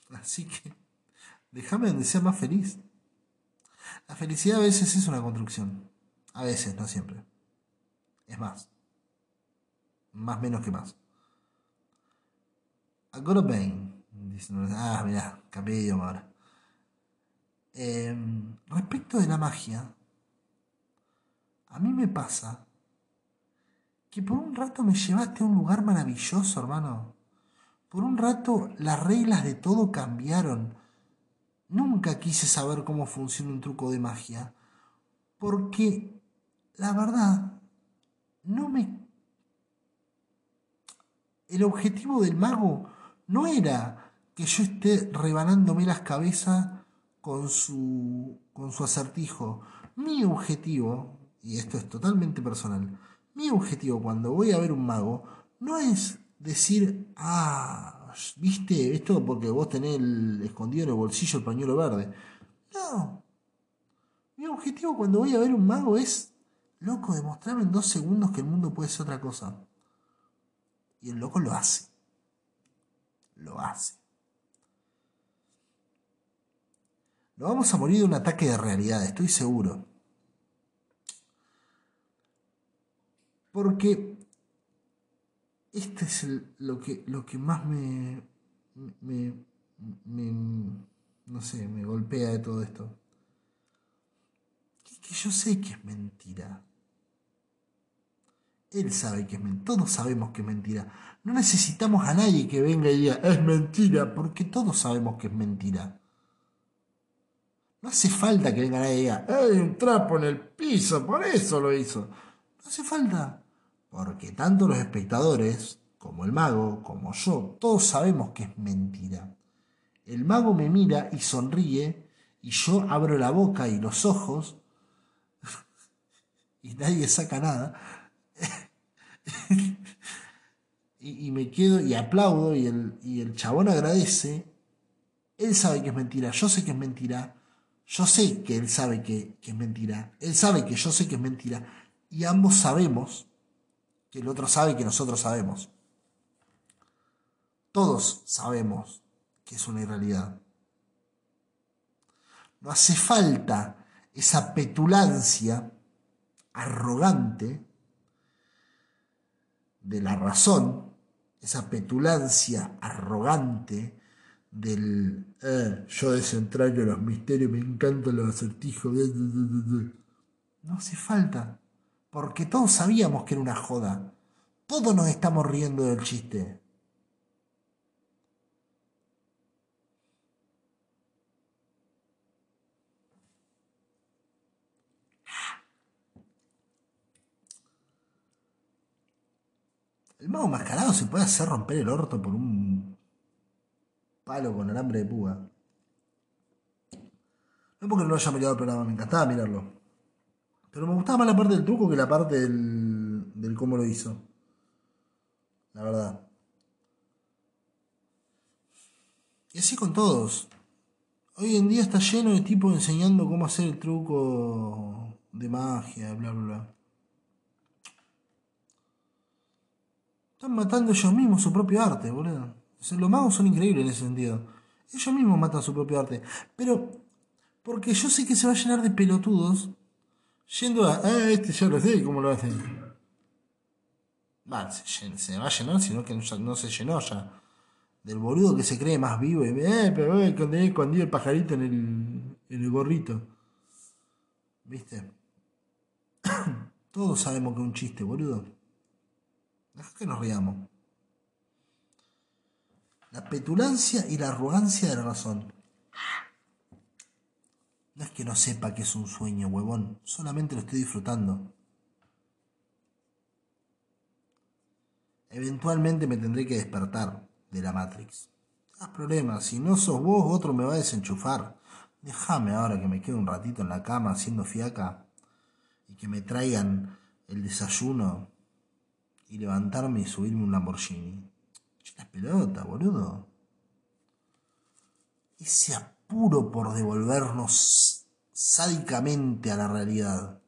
Así que Déjame donde sea más feliz. La felicidad a veces es una construcción. A veces, no siempre. Es más. Más menos que más. A good Bane. Ah, de idioma ahora. Em, respecto de la magia, a mí me pasa que por un rato me llevaste a un lugar maravilloso, hermano. Por un rato las reglas de todo cambiaron. Nunca quise saber cómo funciona un truco de magia, porque la verdad no me... El objetivo del mago no era que yo esté rebanándome las cabezas con su, con su acertijo. Mi objetivo, y esto es totalmente personal, mi objetivo cuando voy a ver un mago no es decir, ah, ¿viste? Esto porque vos tenés el, escondido en el bolsillo el pañuelo verde. No. Mi objetivo cuando voy a ver un mago es loco, demostrame en dos segundos que el mundo puede ser otra cosa. Y el loco lo hace. Lo hace. No vamos a morir de un ataque de realidad, estoy seguro. Porque este es lo, que, lo que más me, me, no sé, me golpea de todo esto. Que, que yo sé que es mentira. Él sabe que es mentira. Todos sabemos que es mentira. No necesitamos a nadie que venga y diga, es mentira, porque todos sabemos que es mentira. No hace falta que venga nadie y diga, hay un trapo en el piso, por eso lo hizo. No hace falta. Porque tanto los espectadores, como el mago, como yo, todos sabemos que es mentira. El mago me mira y sonríe, y yo abro la boca y los ojos, y nadie saca nada. y, me quedo y aplaudo, y el, y el chabón agradece. Él sabe que es mentira, yo sé que es mentira. Yo sé que él sabe que, que es mentira. Él sabe que yo sé que es mentira. Y ambos sabemos que el otro sabe que nosotros sabemos. Todos sabemos que es una irrealidad. No hace falta esa petulancia arrogante de la razón, esa petulancia arrogante del eh, yo desentraño los misterios, me encantan los acertijos. No hace falta. Porque todos sabíamos que era una joda. Todos nos estamos riendo del chiste. El mago mascarado se puede hacer romper el orto por un palo con alambre de púa. No porque no lo haya mirado el programa, me encantaba mirarlo. Pero me gustaba más la parte del truco que la parte del, del cómo lo hizo. La verdad. Y así con todos. Hoy en día está lleno de tipos enseñando cómo hacer el truco de magia, bla, bla, bla. Están matando ellos mismos su propio arte, boludo. Los magos son increíbles en ese sentido. Ellos mismos matan su propio arte. Pero, porque yo sé que se va a llenar de pelotudos Yendo a, ah, este ya lo sé, ¿cómo lo hacen? Va, se, va a llenar, sino que no, se llenó ya. Del boludo que se cree más vivo y, eh, pero eh, cuando escondido el pajarito en el, en el gorrito. ¿Viste? Todos sabemos que es un chiste, boludo. Deja que nos riamos. La petulancia y la arrogancia de la razón. No es que no sepa que es un sueño, huevón, solamente lo estoy disfrutando. Eventualmente me tendré que despertar de la Matrix. No problema, si no sos vos, otro me va a desenchufar. Déjame ahora que me quede un ratito en la cama haciendo fiaca y que me traigan el desayuno y levantarme y subirme un Lamborghini. Las pelotas, boludo. Ese puro por devolvernos sádicamente a la realidad.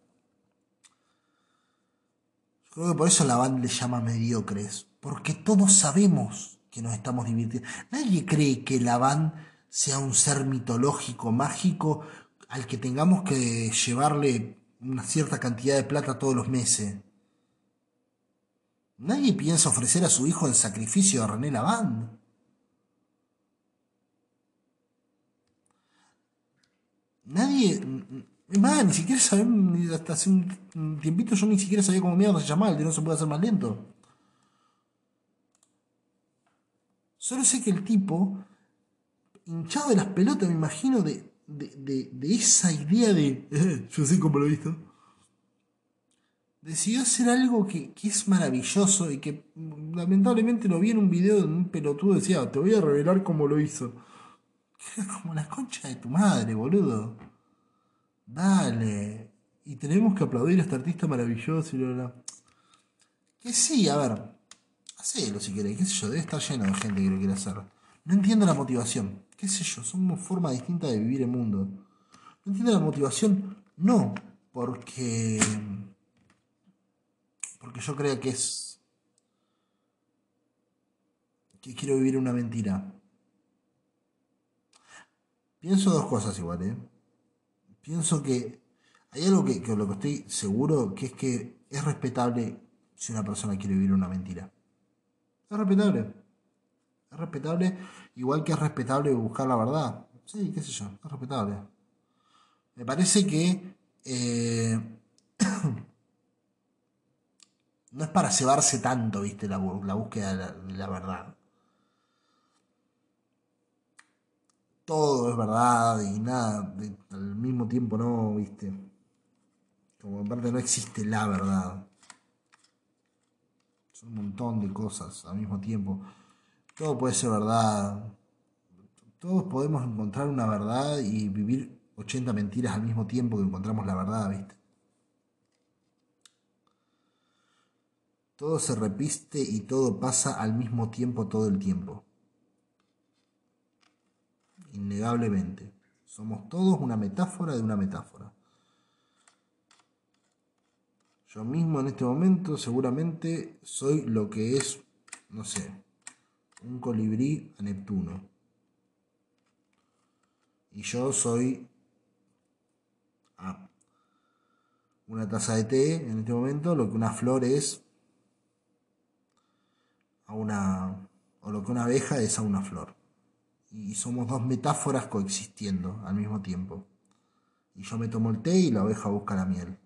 Creo que por eso la banda le llama mediocres, porque todos sabemos que nos estamos divirtiendo. Nadie cree que la band sea un ser mitológico, mágico, al que tengamos que llevarle una cierta cantidad de plata todos los meses. Nadie piensa ofrecer a su hijo el sacrificio de René Lavand. Nadie. Más, ni siquiera sabemos, hasta hace un tiempito yo ni siquiera sabía cómo mierda se llamaba, el de no se puede hacer más lento. Solo sé que el tipo, hinchado de las pelotas, me imagino, de, de, esa idea de. Yo sé cómo lo he visto. Decidió hacer algo que, que, es maravilloso y que lamentablemente lo vi en un video de un pelotudo decía, te voy a revelar cómo lo hizo. como la concha de tu madre, boludo. Dale. Y tenemos que aplaudir a este artista maravilloso y lo, Que sí, a ver. Hacelo si querés, qué sé yo, debe estar lleno de gente que lo quiere hacer. No entiendo la motivación. Qué sé yo, somos forma distinta de vivir el mundo. No entiendo la motivación, no, porque porque yo creo que es que quiero vivir una mentira. Pienso dos cosas igual, ¿eh? Pienso que hay algo que, que lo que estoy seguro, que es que es respetable si una persona quiere vivir una mentira. Es respetable. Es respetable, igual que es respetable buscar la verdad. Sí, qué sé yo, es respetable. Me parece que eh, no es para cebarse tanto, viste, la, búsqueda de la, verdad. Todo es verdad y nada, al mismo tiempo no, viste. Como en parte no existe la verdad. Son un montón de cosas al mismo tiempo. Todo puede ser verdad. Todos podemos encontrar una verdad y vivir 80 mentiras al mismo tiempo que encontramos la verdad, ¿viste? Todo se repite y todo pasa al mismo tiempo todo el tiempo. Innegablemente. Somos todos una metáfora de una metáfora. Yo mismo en este momento seguramente soy lo que es, no sé, un colibrí a Neptuno. Y yo soy una taza de té en este momento, lo que una flor es a una, o lo que una abeja es a una flor. Y somos dos metáforas coexistiendo al mismo tiempo. Y yo me tomo el té y la abeja busca la miel.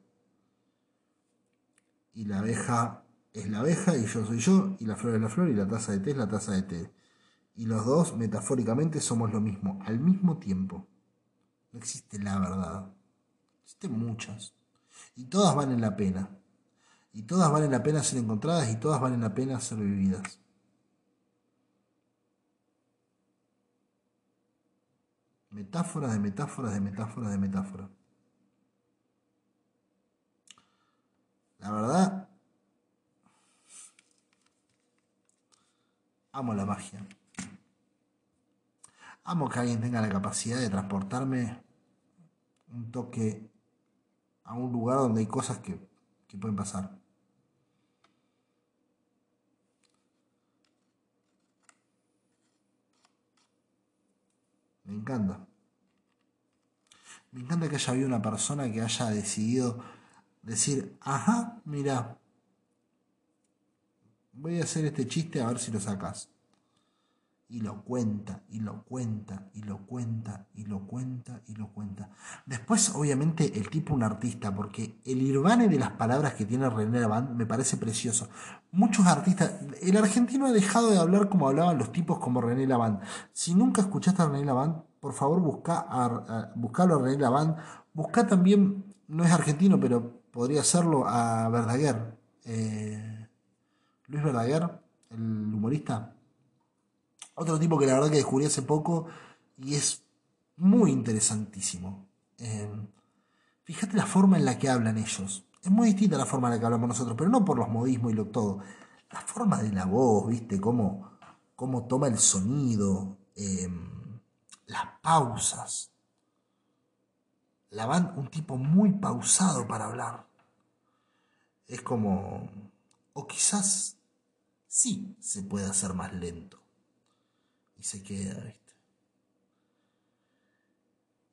Y la abeja es la abeja y yo soy yo, y la flor es la flor y la taza de té es la taza de té. Y los dos, metafóricamente, somos lo mismo, al mismo tiempo. No existe la verdad. Existen muchas. Y todas valen la pena. Y todas valen la pena ser encontradas y todas valen la pena ser vividas. Metáforas de metáforas de metáforas de metáforas. La verdad, amo la magia. Amo que alguien tenga la capacidad de transportarme un toque a un lugar donde hay cosas que, pueden pasar. Me encanta. Me encanta que haya habido una persona que haya decidido decir, ajá, mira, voy a hacer este chiste a ver si lo sacas y lo cuenta, y lo cuenta, y lo cuenta, y lo cuenta, y lo cuenta. Después, obviamente, el tipo un artista, porque el irvane de las palabras que tiene René Lavand me parece precioso. Muchos artistas, el argentino ha dejado de hablar como hablaban los tipos como René Lavand. Si nunca escuchaste a René Lavand, por favor busca buscalo a René Lavand. Busca también, no es argentino, pero podría serlo, a Verdaguer. Eh, Luis Verdaguer, el humorista otro tipo que la verdad que descubrí hace poco y es muy interesantísimo. Em, fíjate la forma en la que hablan ellos. Es muy distinta la forma en la que hablamos nosotros, pero no por los modismos y lo todo. La forma de la voz, ¿viste? Cómo, cómo toma el sonido, em, las pausas. La van un tipo muy pausado para hablar. Es como. O quizás sí se puede hacer más lento y se queda, ¿viste?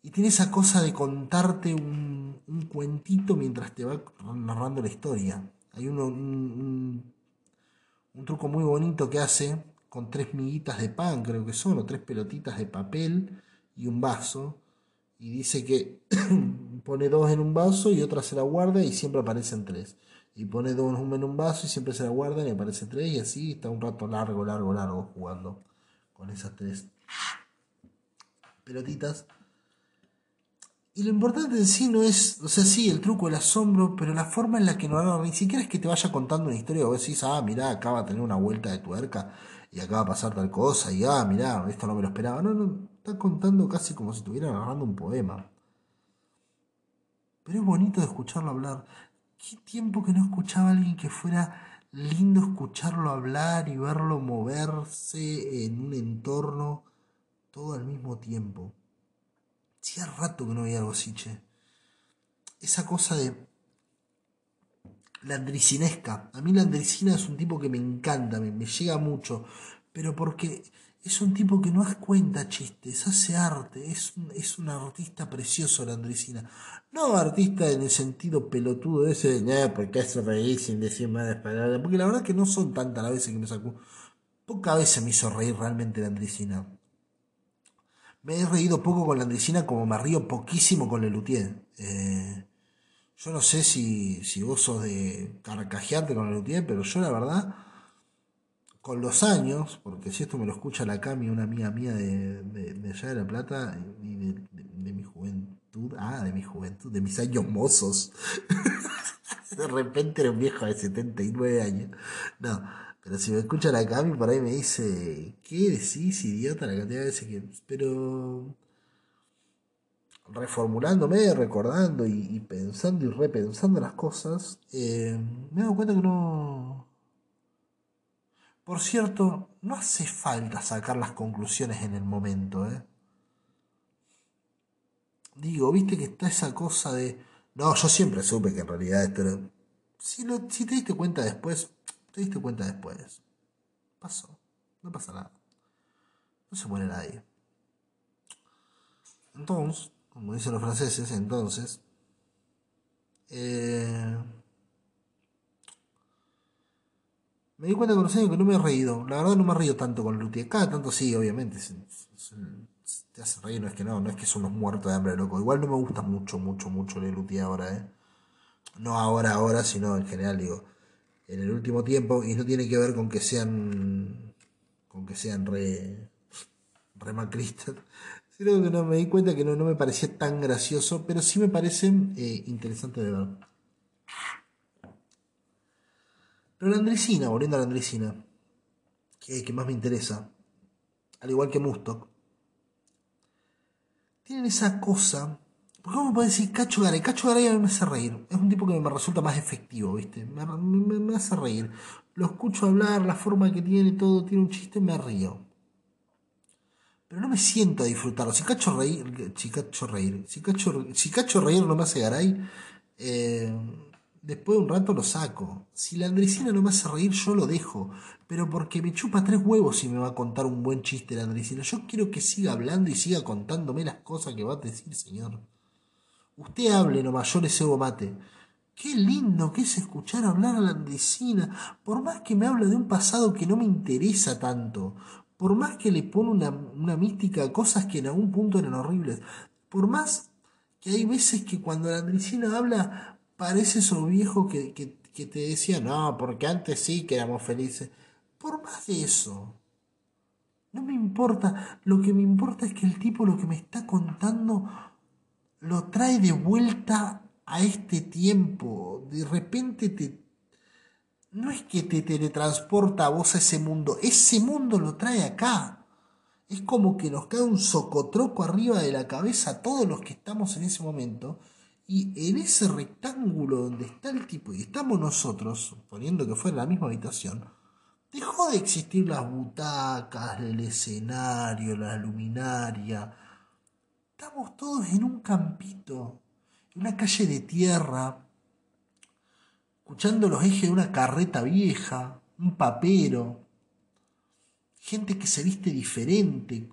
Y tiene esa cosa de contarte un, cuentito mientras te va narrando la historia. Hay uno, un, un, truco muy bonito que hace con tres miguitas de pan, creo que son, o tres pelotitas de papel y un vaso. Y dice que pone dos en un vaso y otra se la guarda y siempre aparecen tres. Y pone dos en un vaso y siempre se la guarda y aparece tres y así está un rato largo, largo, largo jugando con esas tres pelotitas. Y lo importante en sí no es, o sea, sí, el truco, el asombro, pero la forma en la que no ni siquiera es que te vaya contando una historia, o decís, ah, mirá, acaba de tener una vuelta de tuerca y acaba de pasar tal cosa, y ah, mirá, esto no me lo esperaba. No, no, está contando casi como si estuviera narrando un poema. Pero es bonito de escucharlo hablar. Qué tiempo que no escuchaba a alguien que fuera lindo escucharlo hablar y verlo moverse en un entorno todo al mismo tiempo. Hacía rato que no veía algo así, Esa cosa de la andricinesca. A mí la andricina es un tipo que me encanta, me, me llega mucho, pero porque es un tipo que no hace cuenta chistes, hace arte, es un, es un artista precioso la Andresina. No artista en el sentido pelotudo ese de, porque hace reír sin decir más palabras, porque la verdad que no son tantas las veces que me sacó. Pocas veces me hizo reír realmente la Andresina. Me he reído poco con la Andresina como me río poquísimo con Lelutier. Eh, yo no sé si, si vos sos de carcajearte con Lelutier, pero yo la verdad con los años, porque si esto me lo escucha la Cami, una amiga mía de, de, allá de La Plata, y de, mi juventud, ah, de mi juventud, de mis años mozos. de repente era un viejo de 79 años. No, pero si me escucha la Cami, por ahí me dice, ¿qué decís, idiota? La cantidad de veces que... Pero reformulándome, recordando y, pensando y repensando las cosas, eh, me he dado cuenta que no por cierto, no hace falta sacar las conclusiones en el momento, ¿eh? Digo, viste que está esa cosa de... No, yo siempre supe que en realidad esto era... Si, lo, si te diste cuenta después, te diste cuenta después. Pasó. No pasa nada. No se muere nadie. Entonces, como dicen los franceses, entonces... Eh, Me di cuenta con los años que no me he reído. La verdad no me he reído tanto con Lutier. Cada tanto sí, obviamente. te hace reír, no es que no, no es que son unos muertos de hambre, loco. Igual no me gusta mucho, mucho, mucho el Lutier ahora, ¿eh? No ahora, ahora, sino en general, digo. En el último tiempo, y no tiene que ver con que sean. con que sean re. re macristas. Sino que no me di cuenta que no, no me parecía tan gracioso, pero sí me parece eh, interesante de ver. Pero la Andresina, volviendo a la Andresina, que, que más me interesa, al igual que Mustok, tienen esa cosa. ¿Por qué me puede decir Cacho Garay? Cacho Garay a mí me hace reír. Es un tipo que me resulta más efectivo, ¿viste? Me, me, hace reír. Lo escucho hablar, la forma que tiene, todo, tiene un chiste, me río. Pero no me siento a disfrutarlo. Si Cacho reír, si Cacho reír, si Cacho, si Cacho reír no me hace Garay, eh, Después de un rato lo saco. Si la Andresina no me hace reír, yo lo dejo. Pero porque me chupa tres huevos y me va a contar un buen chiste la Andresina. Yo quiero que siga hablando y siga contándome las cosas que va a decir, señor. Usted hable nomás, yo le mate. Qué lindo que es escuchar hablar a la Andresina. Por más que me habla de un pasado que no me interesa tanto. Por más que le pone una, una mística a cosas que en algún punto eran horribles. Por más que hay veces que cuando la Andresina habla parece esos viejos que, que, te decían, no, porque antes sí que éramos felices. Por más de eso, no me importa. Lo que me importa es que el tipo lo que me está contando lo trae de vuelta a este tiempo. De repente te... No es que te teletransporta a vos a ese mundo, ese mundo lo trae acá. Es como que nos cae un socotroco arriba de la cabeza a todos los que estamos en ese momento y en ese rectángulo donde está el tipo y estamos nosotros, poniendo que fue en la misma habitación, dejó de existir las butacas, el escenario, la luminaria. Estamos todos en un campito, en una calle de tierra, escuchando los ejes de una carreta vieja, un papero, gente que se viste diferente,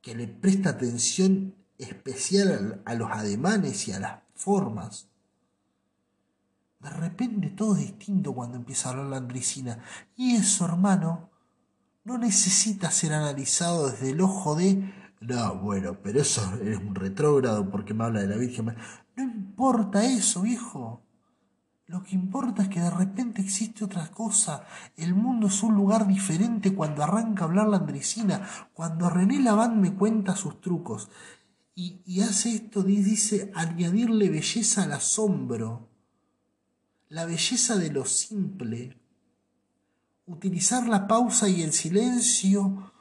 que le presta atención especial a los ademanes y a las formas. De repente todo es distinto cuando empieza a hablar la Andricina. Y eso, hermano, no necesita ser analizado desde el ojo de... No, bueno, pero eso es un retrógrado porque me habla de la Virgen. No importa eso, viejo. Lo que importa es que de repente existe otra cosa. El mundo es un lugar diferente cuando arranca a hablar la Andricina, cuando René Laván me cuenta sus trucos y, hace esto, dice, añadirle belleza al asombro, la belleza de lo simple, utilizar la pausa y el silencio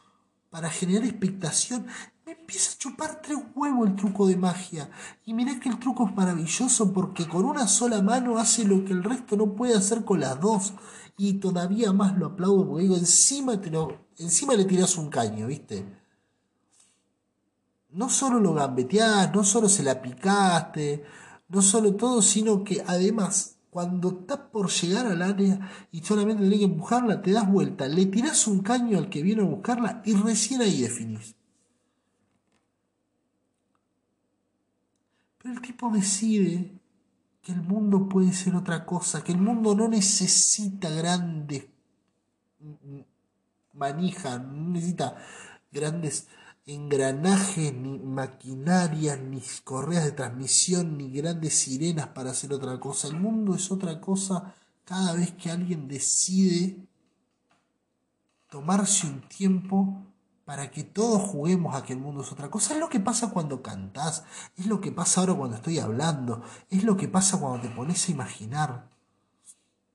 para generar expectación. Me empieza a chupar tres huevos el truco de magia. Y mirá que el truco es maravilloso porque con una sola mano hace lo que el resto no puede hacer con las dos. Y todavía más lo aplaudo porque digo, encima, te lo, encima le tiras un caño, ¿viste? No solo lo gambeteás, no solo se la picaste, no solo todo, sino que además, cuando estás por llegar al área y solamente tenés que empujarla, te das vuelta, le tirás un caño al que viene a buscarla y recién ahí definís. Pero el tipo decide que el mundo puede ser otra cosa, que el mundo no necesita grandes manijas, no necesita grandes engranajes, ni maquinarias, ni correas de transmisión, ni grandes sirenas para hacer otra cosa. El mundo es otra cosa cada vez que alguien decide tomarse un tiempo para que todos juguemos a que el mundo es otra cosa. Es lo que pasa cuando cantás, es lo que pasa ahora cuando estoy hablando, es lo que pasa cuando te pones a imaginar,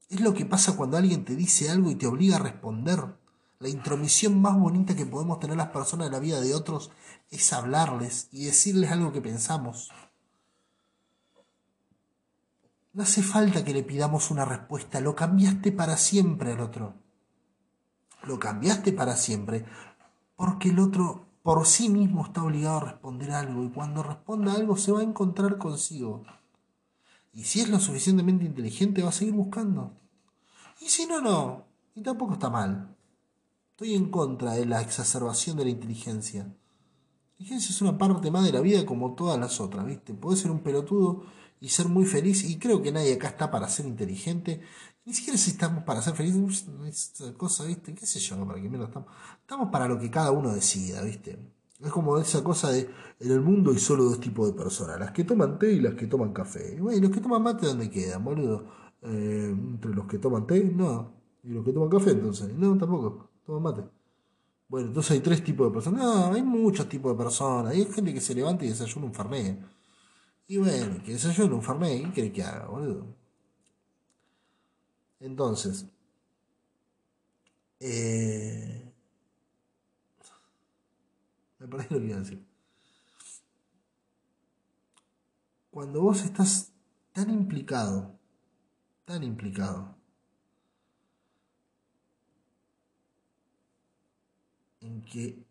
es lo que pasa cuando alguien te dice algo y te obliga a responder. La intromisión más bonita que podemos tener las personas en la vida de otros es hablarles y decirles algo que pensamos. No hace falta que le pidamos una respuesta, lo cambiaste para siempre al otro. Lo cambiaste para siempre porque el otro por sí mismo está obligado a responder algo y cuando responda algo se va a encontrar consigo. Y si es lo suficientemente inteligente va a seguir buscando. Y si no, no. Y tampoco está mal. Estoy en contra de la exacerbación de la inteligencia. La inteligencia es una parte más de la vida como todas las otras, ¿viste? Puedes ser un pelotudo y ser muy feliz, y creo que nadie acá está para ser inteligente, ni siquiera si estamos para ser felices, esa cosa, ¿viste? ¿Qué sé yo? ¿Para qué menos estamos? Estamos para lo que cada uno decida, ¿viste? Es como esa cosa de en el mundo hay solo dos tipos de personas, las que toman té y las que toman café. Y los que toman mate, ¿dónde quedan, boludo? Eh, entre los que toman té, no. Y los que toman café, entonces, no, tampoco Bueno, entonces hay tres tipos de personas. No, hay muchos tipos de personas. Hay gente que se levanta y desayuna un farné. Y bueno, que desayuna un farné, ¿qué quiere que haga, boludo? Entonces, eh, me parece lo que iba a decir. Cuando vos estás tan implicado, tan implicado en que,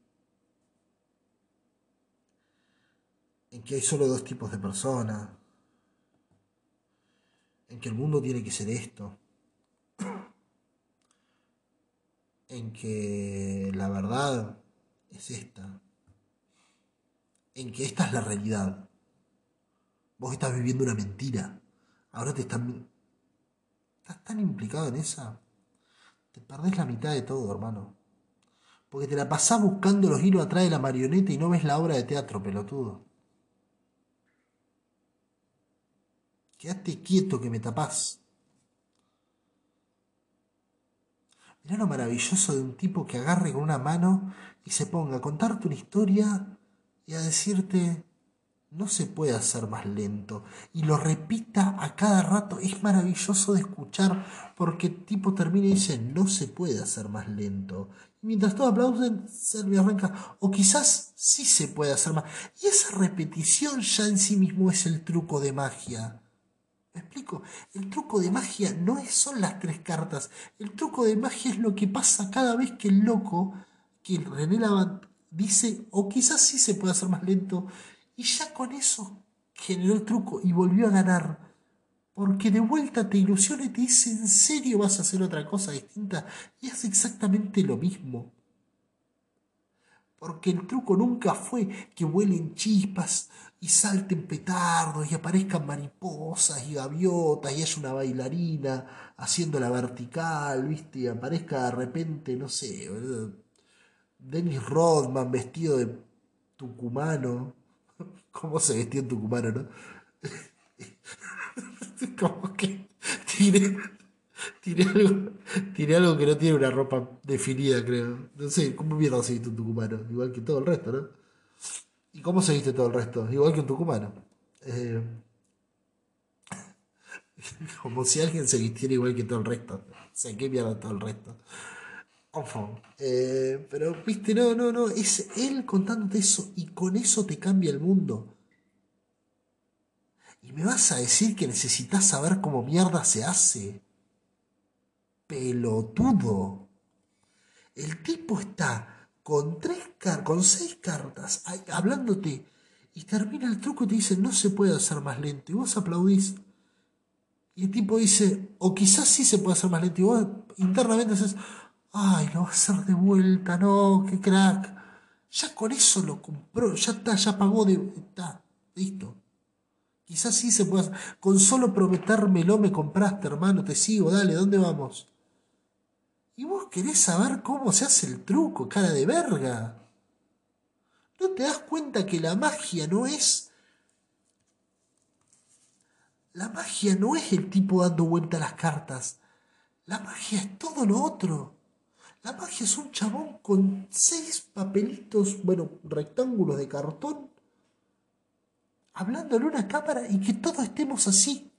en que hay solo dos tipos de personas, en que el mundo tiene que ser esto, en que la verdad es esta, en que esta es la realidad. Vos estás viviendo una mentira. Ahora te están... Estás tan implicado en esa. Te perdés la mitad de todo, hermano. Porque te la pasás buscando los hilos atrás de la marioneta y no ves la obra de teatro, pelotudo. Quédate quieto que me tapás. Mirá lo maravilloso de un tipo que agarre con una mano y se ponga a contarte una historia y a decirte, no se puede hacer más lento. Y lo repita a cada rato. Es maravilloso de escuchar porque tipo termina y dice, no se puede hacer más lento. Y mientras todos aplauden, Servi arranca, o quizás sí se puede hacer más. Y esa repetición ya en sí mismo es el truco de magia. ¿Me explico? El truco de magia no es, son las tres cartas. El truco de magia es lo que pasa cada vez que el loco, que René Lavant dice, o quizás sí se puede hacer más lento, y ya con eso generó el truco y volvió a ganar. Porque de vuelta te ilusiona y te dice, ¿en serio vas a hacer otra cosa distinta? Y hace exactamente lo mismo. Porque el truco nunca fue que vuelen chispas y salten petardos y aparezcan mariposas y gaviotas y haya una bailarina haciendo la vertical, ¿viste? Y aparezca de repente, no sé, Dennis Rodman vestido de tucumano cómo se vestía Tucumano, ¿no? como que tiene, tiene, algo, tiene algo que no tiene una ropa definida, creo. No sé, ¿cómo mierda se viste un tucumano? Igual que todo el resto, ¿no? ¿Y cómo se viste todo el resto? Igual que un tucumano. Eh, como si alguien se vistiera igual que todo el resto. O sea, ¿qué mierda todo el resto? Eh, pero, viste, no, no, no, es él contándote eso y con eso te cambia el mundo. Y me vas a decir que necesitas saber cómo mierda se hace. Pelotudo. El tipo está con tres con seis cartas, hablándote, y termina el truco y te dice no se puede hacer más lento. Y vos aplaudís. Y el tipo dice, o quizás sí se puede hacer más lento. Y vos internamente dices, ay, lo va a hacer de vuelta, no, qué crack. Ya con eso lo compró, ya está, ya pagó de. Está, listo. Quizás sí se puede hacer. Con solo prometérmelo me compraste, hermano, te sigo, dale, ¿dónde vamos? Y vos querés saber cómo se hace el truco, cara de verga. ¿No te das cuenta que la magia no es... La magia no es el tipo dando vuelta a las cartas. La magia es todo lo otro. La magia es un chabón con seis papelitos, bueno, rectángulos de cartón, hablando en una cámara y que todos estemos así,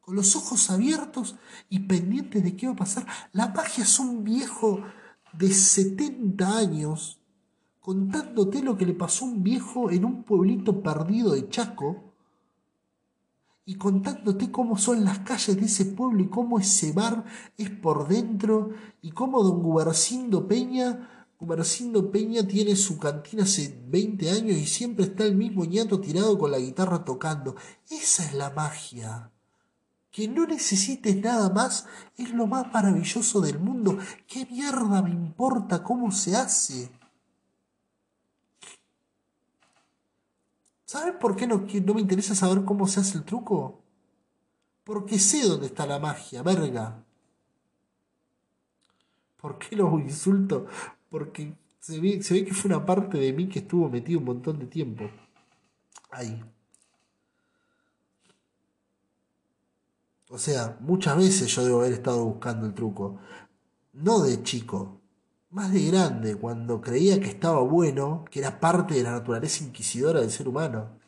con los ojos abiertos y pendientes de qué va a pasar. La magia es un viejo de 70 años contándote lo que le pasó a un viejo en un pueblito perdido de Chaco y contándote cómo son las calles de ese pueblo y cómo ese bar es por dentro y cómo don Gubercindo Peña, Peña tiene su cantina hace 20 años y siempre está el mismo ñato tirado con la guitarra tocando. Esa es la magia. Que no necesites nada más es lo más maravilloso del mundo. ¿Qué mierda me importa cómo se hace? ¿Sabes por qué no, me interesa saber cómo se hace el truco? Porque sé dónde está la magia, verga. ¿Por qué los insulto? Porque se ve, se ve que fue una parte de mí que estuvo metido un montón de tiempo. Ahí. O sea, muchas veces yo debo haber estado buscando el truco. No de chico, más de grande, cuando creía que estaba bueno, que era parte de la naturaleza inquisidora del ser humano.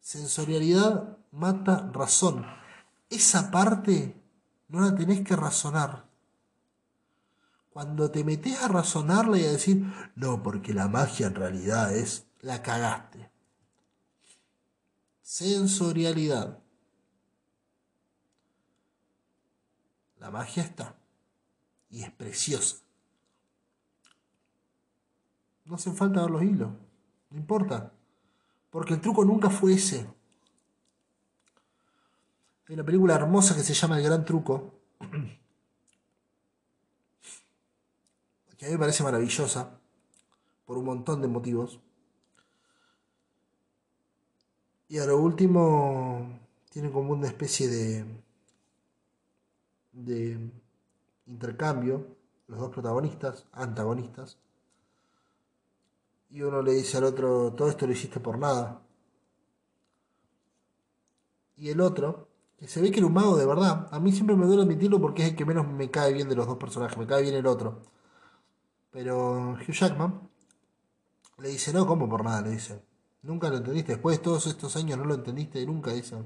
Sensorialidad mata razón. Esa parte no la tenés que razonar. Cuando te metes a razonarla y a decir, no, porque la magia en realidad es, la cagaste. Sensorialidad. La magia está y es preciosa. No hacen falta ver los hilos, no importa, porque el truco nunca fue ese. Hay una película hermosa que se llama El Gran Truco, que a mí me parece maravillosa, por un montón de motivos. Y a lo último tiene como una especie de, de intercambio, los dos protagonistas, antagonistas, y uno le dice al otro, todo esto lo hiciste por nada. Y el otro, que se ve que era un mago de verdad, a mí siempre me duele admitirlo porque es el que menos me cae bien de los dos personajes, me cae bien el otro. Pero Hugh Jackman le dice, no, ¿cómo por nada? Le dice, nunca lo entendiste, después de todos estos años no lo entendiste nunca, dice.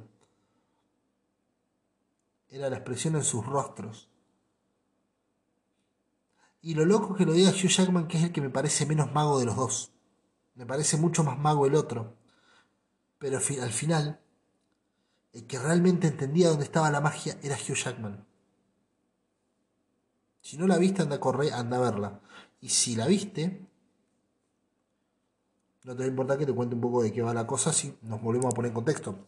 Era la expresión en sus rostros. Y lo loco que lo diga Hugh Jackman, que es el que me parece menos mago de los dos. Me parece mucho más mago el otro. Pero al final, el que realmente entendía dónde estaba la magia era Hugh Jackman. Si no la viste, anda a correr, anda a verla. Y si la viste, no te va a importar que te cuente un poco de qué va la cosa si nos volvemos a poner en contexto.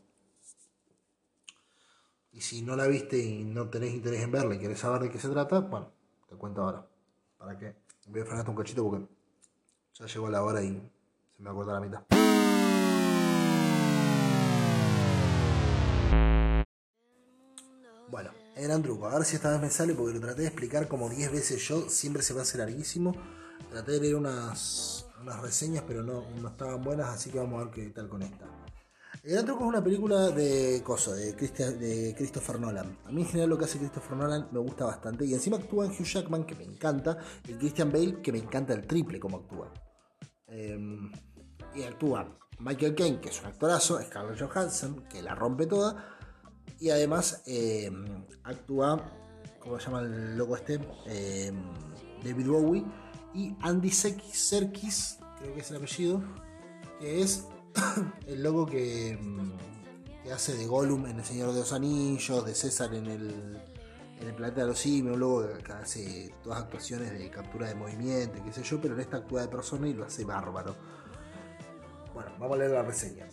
Y si no la viste y no tenés interés en verla y querés saber de qué se trata, bueno, te cuento ahora. ¿Para qué? Voy a frenar un cachito porque ya llegó la hora y se me va a cortar la mitad. Bueno, el gran truco. A ver si esta vez me sale porque lo traté de explicar como 10 veces yo. Siempre se me hace larguísimo. Traté de leer unas, unas reseñas, pero no, no estaban buenas, así que vamos a ver qué tal con esta. El Gran es una película de coso, de, Christopher Nolan. A mí en general lo que hace Christopher Nolan me gusta bastante. Y encima actúa en Hugh Jackman, que me encanta, y Christian Bale, que me encanta el triple como actúa. Em, y actúa Michael Caine, que es un actorazo, Scarlett Johansson, que la rompe toda. Y además em, actúa, ¿cómo se llama el loco este? Em, David Bowie. Y Andy Serkis, creo que es el apellido, que es el loco que, mm, que, hace de Gollum en El Señor de los Anillos, de César en el, en el Planeta de los Simios, un loco que hace todas actuaciones de captura de movimiento, qué sé yo, pero en esta actúa de persona y lo hace bárbaro. Bueno, vamos a leer la reseña.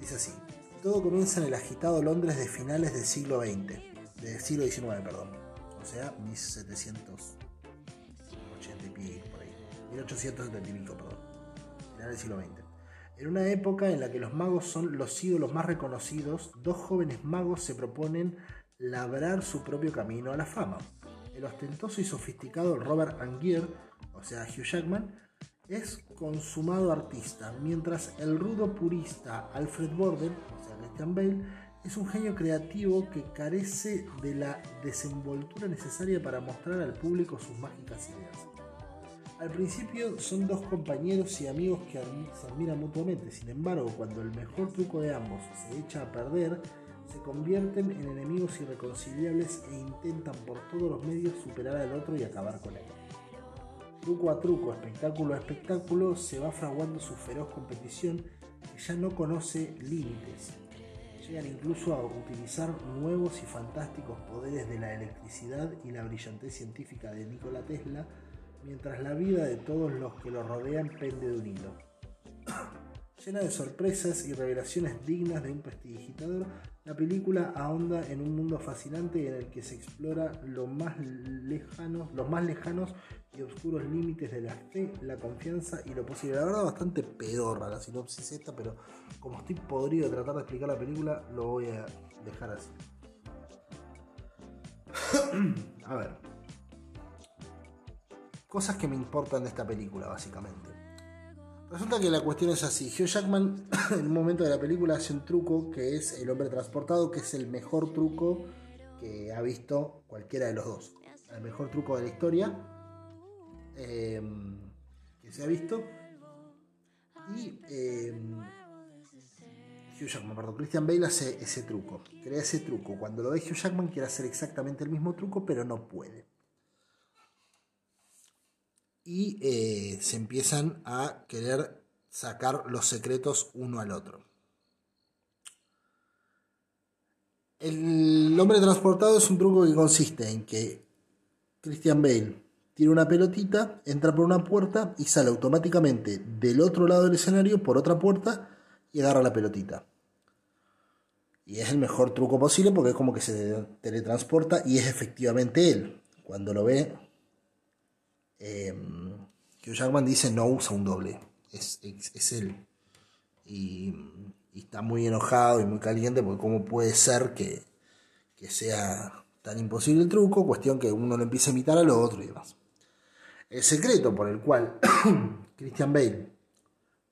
Dice así. Todo comienza en el agitado Londres de finales del siglo XX, del siglo XIX, perdón. O sea, 1780 y pico, por ahí. 1870 y pico, perdón. Final del siglo XX. En una época en la que los magos son los ídolos más reconocidos, dos jóvenes magos se proponen labrar su propio camino a la fama. El ostentoso y sofisticado Robert Angier, o sea Hugh Jackman, es consumado artista, mientras el rudo purista Alfred Borden, o sea Christian Bale, es un genio creativo que carece de la desenvoltura necesaria para mostrar al público sus mágicas ideas. Al principio son dos compañeros y amigos que se admiran mutuamente, sin embargo, cuando el mejor truco de ambos se echa a perder, se convierten en enemigos irreconciliables e intentan por todos los medios superar al otro y acabar con él. Truco a truco, espectáculo a espectáculo, se va fraguando su feroz competición que ya no conoce límites. Llegan incluso a utilizar nuevos y fantásticos poderes de la electricidad y la brillantez científica de Nikola Tesla mientras la vida de todos los que lo rodean pende de un hilo. Llena de sorpresas y revelaciones dignas de un prestidigitador, la película ahonda en un mundo fascinante en el que se explora lo más lejanos, los más lejanos y oscuros límites de la fe, la confianza y lo posible. La verdad, bastante pedorra la sinopsis esta, pero como estoy podrido de tratar de explicar la película, lo voy a dejar así. a ver, cosas que me importan de esta película, básicamente. Resulta que la cuestión es así. Hugh Jackman en un momento de la película hace un truco que es el hombre transportado, que es el mejor truco que ha visto cualquiera de los dos. El mejor truco de la historia em, que se ha visto. Y em, Hugh Jackman, perdón, Christian Bale hace ese truco. Crea ese truco. Cuando lo ve Hugh Jackman quiere hacer exactamente el mismo truco, pero no puede y eh, se empiezan a querer sacar los secretos uno al otro. El hombre transportado es un truco que consiste en que Christian Bale tiene una pelotita, entra por una puerta y sale automáticamente del otro lado del escenario por otra puerta y agarra la pelotita. Y es el mejor truco posible porque es como que se teletransporta y es efectivamente él. Cuando lo ve, eh, Hugh Jackman dice no usa un doble, es, es, él. Y, está muy enojado y muy caliente porque cómo puede ser que, sea tan imposible el truco, cuestión que uno lo empieza a imitar al otro y demás. El secreto por el cual Christian Bale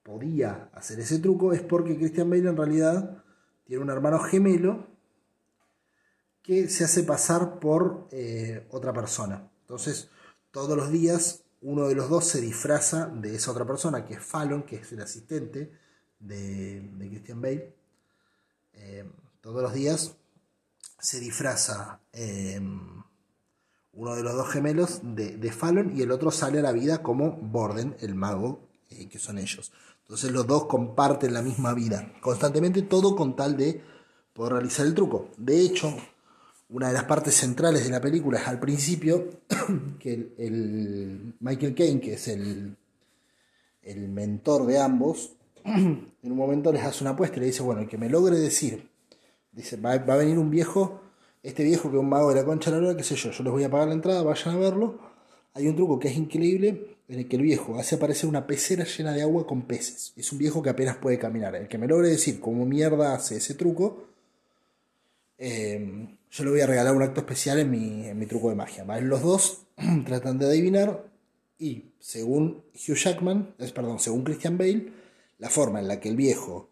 podía hacer ese truco es porque Christian Bale en realidad tiene un hermano gemelo que se hace pasar por eh, otra persona. Entonces, todos los días uno de los dos se disfraza de esa otra persona, que es Fallon, que es el asistente de, Christian Bale. Eh, todos los días se disfraza eh, uno de los dos gemelos de, Fallon y el otro sale a la vida como Borden, el mago, eh, que son ellos. Entonces los dos comparten la misma vida constantemente, todo con tal de poder realizar el truco. De hecho, una de las partes centrales de la película es al principio que el, Michael Caine, que es el, el mentor de ambos, en un momento les hace una apuesta y le dice, bueno, el que me logre decir, dice, va, a venir un viejo, este viejo que es un mago de la concha de la hora, qué sé yo, yo les voy a pagar la entrada, vayan a verlo. Hay un truco que es increíble en el que el viejo hace aparecer una pecera llena de agua con peces. Es un viejo que apenas puede caminar. El que me logre decir cómo mierda hace ese truco, eh, yo le voy a regalar un acto especial en mi, truco de magia. Los dos tratan de adivinar y según Hugh Jackman, es, perdón, según Christian Bale, la forma en la que el viejo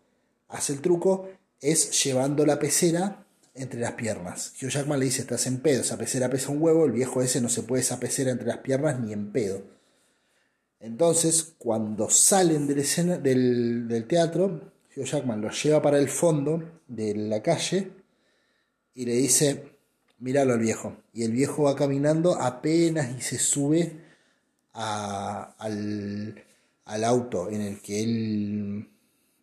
hace el truco es llevando la pecera entre las piernas. Hugh Jackman le dice, estás en pedo, esa pecera pesa un huevo, el viejo ese no se puede esa pecera entre las piernas ni en pedo. Entonces, cuando salen del, escena, del, del teatro, Hugh Jackman los lleva para el fondo de la calle y le dice, míralo al viejo. Y el viejo va caminando apenas y se sube al, auto en el que él,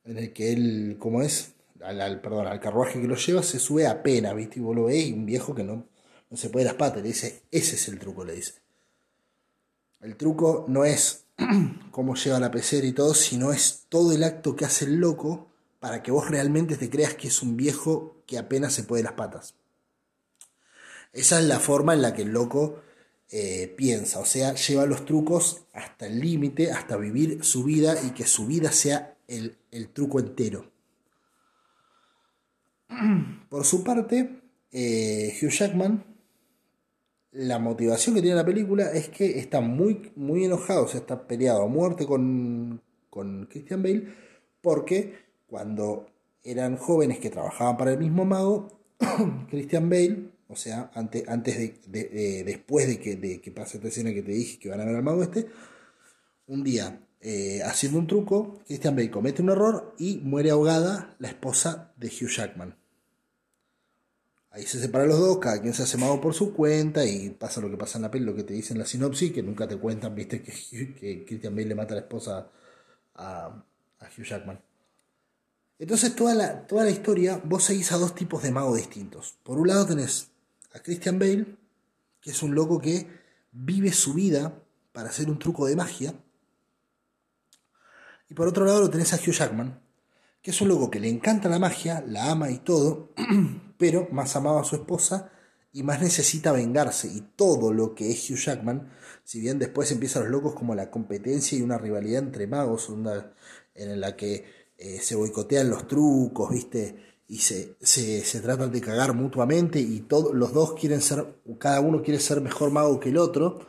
en el que él, ¿cómo es? Al, perdón, al carruaje que lo lleva, se sube apenas, ¿viste? Y vos lo ves y un viejo que no, no se puede las patas, le dice, ese es el truco, le dice. El truco no es cómo lleva la pecera y todo, sino es todo el acto que hace el loco para que vos realmente te creas que es un viejo que apenas se puede las patas. Esa es la forma en la que el loco eh, piensa, o sea, lleva los trucos hasta el límite, hasta vivir su vida y que su vida sea el, truco entero. Por su parte, eh, Hugh Jackman, la motivación que tiene la película es que está muy, muy enojado, o sea, está peleado a muerte con, con Christian Bale, porque cuando eran jóvenes que trabajaban para el mismo mago, Christian Bale o sea, antes, antes de, después de que, pase esta escena que te dije que van a ver al mago este, un día, eh, haciendo un truco, Christian Bale comete un error y muere ahogada la esposa de Hugh Jackman. Ahí se separan los dos, cada quien se hace mago por su cuenta y pasa lo que pasa en la peli, lo que te dicen en la sinopsis, que nunca te cuentan, viste, que, Christian Bale le mata a la esposa a Hugh Jackman. Entonces toda la, toda la historia, vos seguís a dos tipos de magos distintos. Por un lado tenés a Christian Bale, que es un loco que vive su vida para hacer un truco de magia. Y por otro lado lo tenés a Hugh Jackman, que es un loco que le encanta la magia, la ama y todo, pero más amaba a su esposa y más necesita vengarse. Y todo lo que es Hugh Jackman, si bien después empiezan los locos como la competencia y una rivalidad entre magos, en la que eh, se boicotean los trucos, ¿viste? y se, se, tratan de cagar mutuamente y todos los dos quieren ser, cada uno quiere ser mejor mago que el otro.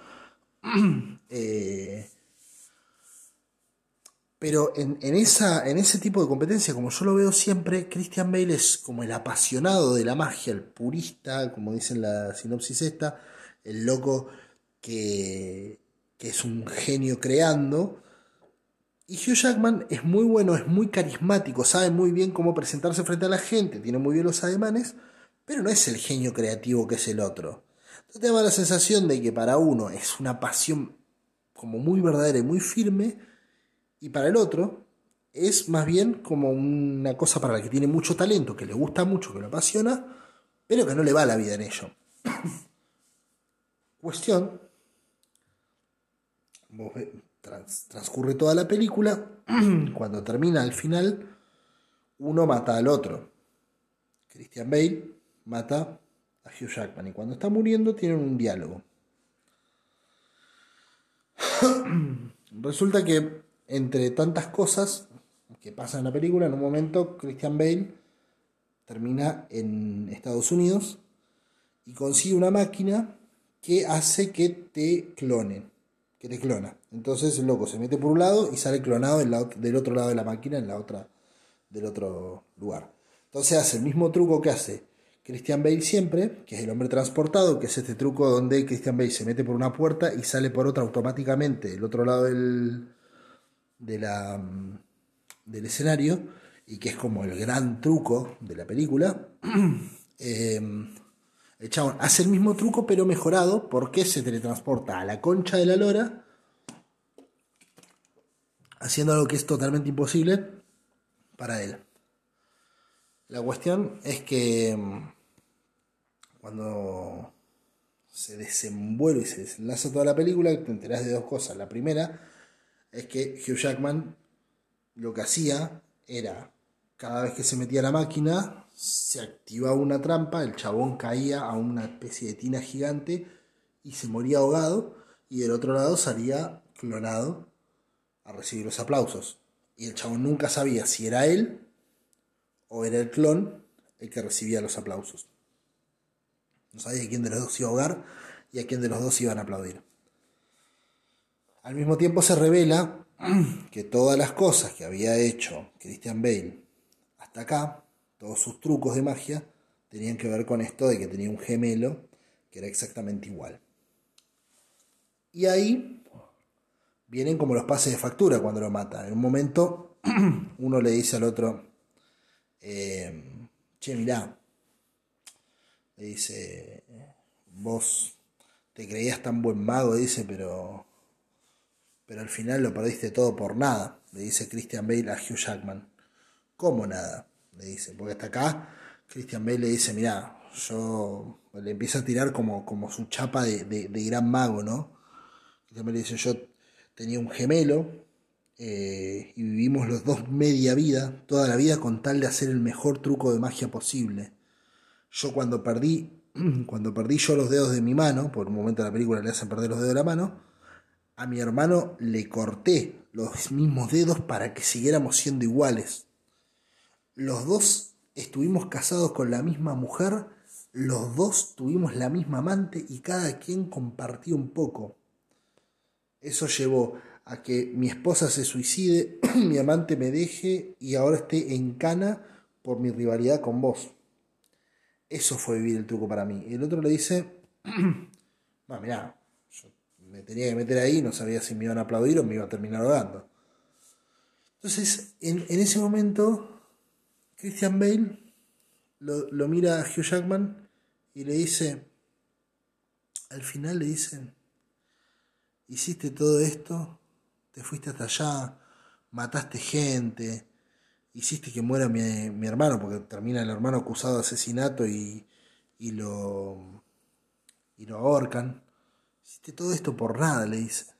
Eh, pero en, esa, en ese tipo de competencia, como yo lo veo siempre, Christian Bale es como el apasionado de la magia, el purista, como dice en la sinopsis esta, el loco que, que es un genio creando, y Hugh Jackman es muy bueno, es muy carismático, sabe muy bien cómo presentarse frente a la gente, tiene muy bien los ademanes, pero no es el genio creativo que es el otro. Entonces te da la sensación de que para uno es una pasión como muy verdadera y muy firme, y para el otro es más bien como una cosa para la que tiene mucho talento, que le gusta mucho, que lo apasiona, pero que no le va la vida en ello. Cuestión, transcurre toda la película, cuando termina al final, uno mata al otro. Christian Bale mata a Hugh Jackman y cuando está muriendo tienen un diálogo. Resulta que entre tantas cosas que pasan en la película, en un momento Christian Bale termina en Estados Unidos y consigue una máquina que hace que te clonen que te clona. Entonces el loco se mete por un lado y sale clonado del otro lado de la máquina en la otra, del otro lugar. Entonces hace el mismo truco que hace Christian Bale siempre, que es el hombre transportado, que es este truco donde Christian Bale se mete por una puerta y sale por otra automáticamente del otro lado del, de la, del escenario, y que es como el gran truco de la película. eh, el chabón hace el mismo truco pero mejorado porque se teletransporta a la concha de la lora haciendo algo que es totalmente imposible para él. La cuestión es que mm, cuando se desenvuelve y se desenlaza toda la película, te enterás de dos cosas. La primera es que Hugh Jackman lo que hacía era, cada vez que se metía a la máquina, se activaba una trampa, el chabón caía a una especie de tina gigante y se moría ahogado y del otro lado salía clonado a recibir los aplausos. Y el chabón nunca sabía si era él o era el clon el que recibía los aplausos. No sabía quién de los dos iba a ahogar y a quién de los dos iban a aplaudir. Al mismo tiempo se revela que todas las cosas que había hecho Christian Bale hasta acá todos sus trucos de magia tenían que ver con esto de que tenía un gemelo que era exactamente igual. Y ahí vienen como los pases de factura cuando lo mata. En un momento uno le dice al otro, eh, che, mirá, le dice, vos te creías tan buen mago, dice, pero, pero al final lo perdiste todo por nada, le dice Christian Bale a Hugh Jackman. ¿Cómo nada? Le dice, porque hasta acá Christian Bale le dice, mira, yo le empieza a tirar como, como su chapa de, gran mago, ¿no? Christian Bale le dice, yo tenía un gemelo eh, y vivimos los dos media vida, toda la vida, con tal de hacer el mejor truco de magia posible. Yo cuando perdí, cuando perdí yo los dedos de mi mano, por un momento de la película le hacen perder los dedos de la mano, a mi hermano le corté los mismos dedos para que siguiéramos siendo iguales. Los dos estuvimos casados con la misma mujer, los dos tuvimos la misma amante y cada quien compartió un poco. Eso llevó a que mi esposa se suicide, mi amante me deje y ahora esté en cana por mi rivalidad con vos. Eso fue vivir el truco para mí. Y el otro le dice, no, mirá, yo me tenía que meter ahí, no sabía si me iban a aplaudir o me iba a terminar ahogando. Entonces, en, ese momento, Christian Bale lo, lo mira a Hugh Jackman y le dice, al final le dicen, hiciste todo esto te fuiste hasta allá, mataste gente, hiciste que muera mi, hermano, porque termina el hermano acusado de asesinato y, y, lo, y lo ahorcan. Hiciste todo esto por nada, le dice.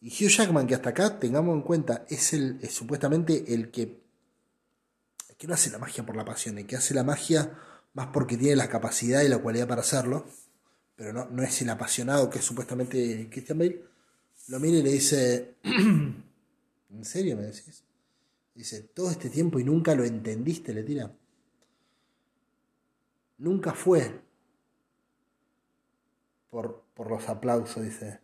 Y Hugh Jackman, que hasta acá, tengamos en cuenta, es, el, es supuestamente el que, que no hace la magia por la pasión, el que hace la magia más porque tiene la capacidad y la cualidad para hacerlo, pero no, no es el apasionado que es supuestamente Christian Bale lo mira y le dice, ¿en serio me decís? Dice, todo este tiempo y nunca lo entendiste, le tira. Nunca fue por, los aplausos, dice.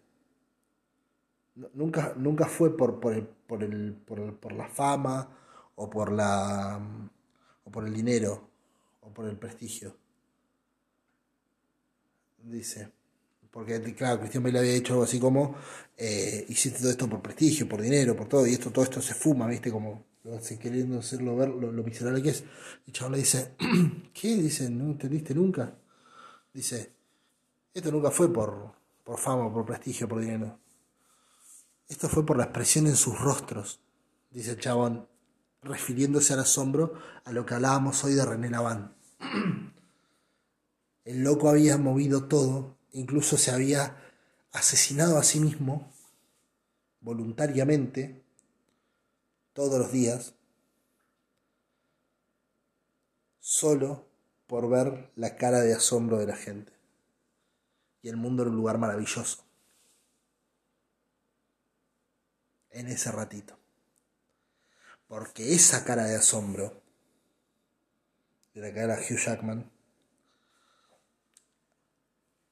Nunca, nunca fue por, por, el, por, el, por, la fama o por, la, o por el dinero o por el prestigio. Dice, porque, claro, Cristian Bale había dicho algo así como, eh, hiciste todo esto por prestigio, por dinero, por todo, y esto, todo esto se fuma, ¿viste? Como lo hace queriendo hacerlo ver lo, miserable que es. Y el le dice, ¿qué? Dice, ¿no entendiste nunca? Dice, esto nunca fue por, por fama, por prestigio, por dinero. Esto fue por la expresión en sus rostros, dice el chabón, refiriéndose al asombro a lo que hablábamos hoy de René Laván. El loco había movido todo incluso se había asesinado a sí mismo voluntariamente todos los días, solo por ver la cara de asombro de la gente. Y el mundo era un lugar maravilloso. En ese ratito. Porque esa cara de asombro de la cara de Hugh Jackman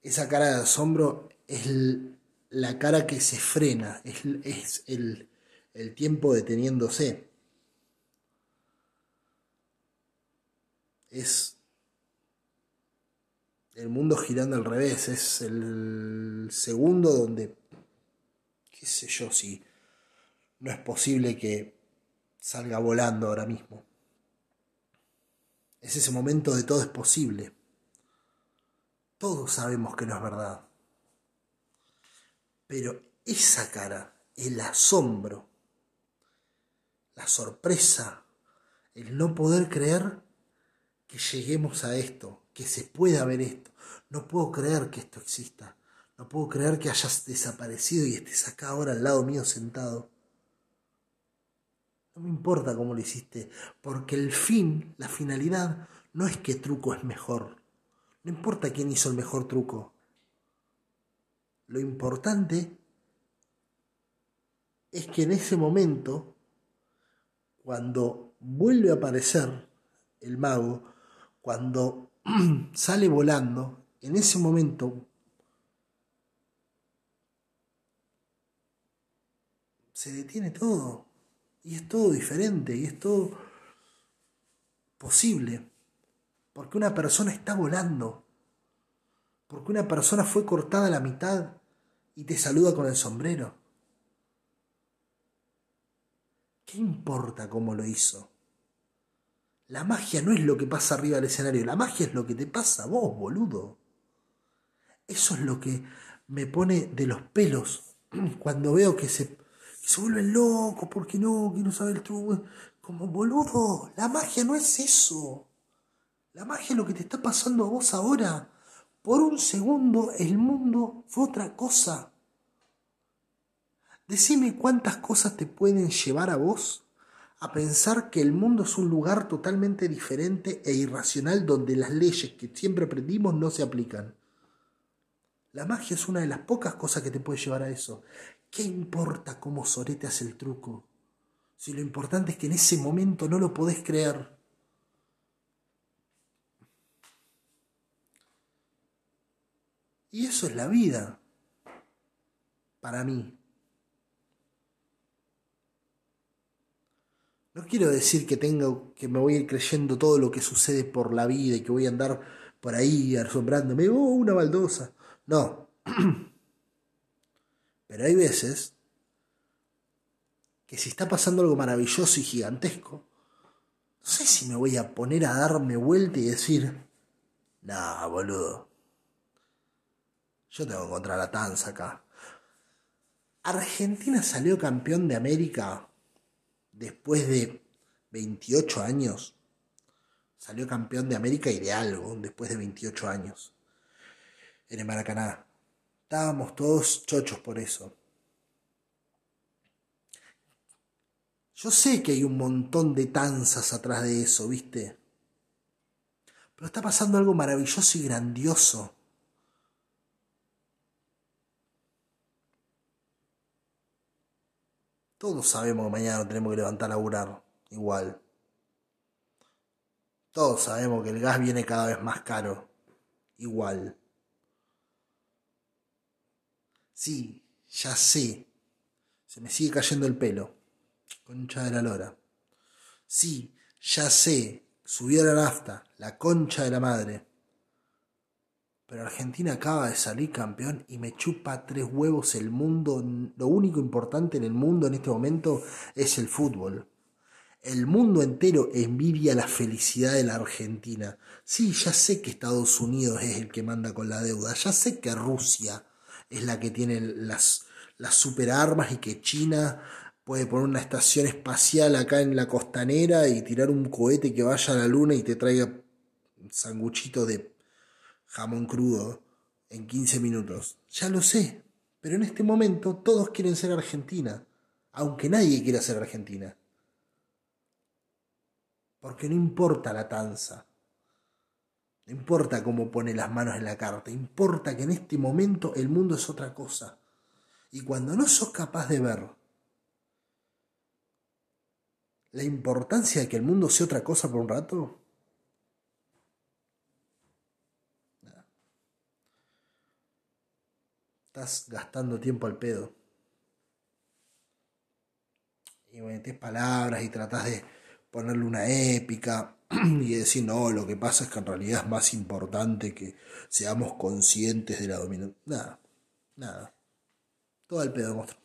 esa cara de asombro es la cara que se frena, es, el, el tiempo deteniéndose. Es el mundo girando al revés, es el segundo donde, qué sé yo, si no es posible que salga volando ahora mismo. Es ese momento de todo es posible. Todos sabemos que no es verdad. Pero esa cara, el asombro, la sorpresa, el no poder creer que lleguemos a esto, que se pueda ver esto. No puedo creer que esto exista. No puedo creer que hayas desaparecido y estés acá ahora al lado mío sentado. No me importa cómo lo hiciste, porque el fin, la finalidad, no es que truco es mejor. No importa quién hizo el mejor truco. Lo importante es que en ese momento, cuando vuelve a aparecer el mago, cuando sale volando, en ese momento se detiene todo. Y es todo diferente, y es todo posible. Porque una persona está volando. Porque una persona fue cortada a la mitad y te saluda con el sombrero. ¿Qué importa cómo lo hizo? La magia no es lo que pasa arriba del escenario, la magia es lo que te pasa a vos, boludo. Eso es lo que me pone de los pelos cuando veo que se, que se vuelven locos, porque no, que no sabe el truco. Como boludo, la magia no es eso. La magia es lo que te está pasando a vos ahora. Por un segundo el mundo fue otra cosa. Decime cuántas cosas te pueden llevar a vos a pensar que el mundo es un lugar totalmente diferente e irracional donde las leyes que siempre aprendimos no se aplican. La magia es una de las pocas cosas que te puede llevar a eso. ¿Qué importa cómo Sorete hace el truco? Si lo importante es que en ese momento no lo podés creer. Y eso es la vida. Para mí. No quiero decir que tengo que me voy a ir creyendo todo lo que sucede por la vida y que voy a andar por ahí asombrándome, oh, una baldosa. No. Pero hay veces que si está pasando algo maravilloso y gigantesco, no sé si me voy a poner a darme vuelta y decir, nah, boludo. Yo tengo que encontrar la tanza acá. Argentina salió campeón de América después de 28 años. Salió campeón de América y de algo después de 28 años. En el Maracaná. Estábamos todos chochos por eso. Yo sé que hay un montón de tanzas atrás de eso, ¿viste? Pero está pasando algo maravilloso y grandioso. Todos sabemos que mañana no tenemos que levantar a laburar igual. Todos sabemos que el gas viene cada vez más caro igual. Sí, ya sé. Se me sigue cayendo el pelo. Concha de la lora. Sí, ya sé. Subió la nafta. La concha de la madre. Pero Argentina acaba de salir campeón y me chupa tres huevos el mundo. Lo único importante en el mundo en este momento es el fútbol. El mundo entero envidia la felicidad de la Argentina. Sí, ya sé que Estados Unidos es el que manda con la deuda. Ya sé que Rusia es la que tiene las, las superarmas y que China puede poner una estación espacial acá en la costanera y tirar un cohete que vaya a la luna y te traiga un sanguchito de jamón crudo en 15 minutos. Ya lo sé, pero en este momento todos quieren ser Argentina, aunque nadie quiera ser Argentina. Porque no importa la tanza, no importa cómo pone las manos en la carta, importa que en este momento el mundo es otra cosa. Y cuando no sos capaz de ver la importancia de que el mundo sea otra cosa por un rato, estás gastando tiempo al pedo. Y metes palabras y tratas de ponerle una épica y decir, no, lo que pasa es que en realidad es más importante que seamos conscientes de la dominación. Nada, nada. Todo el pedo, monstruo.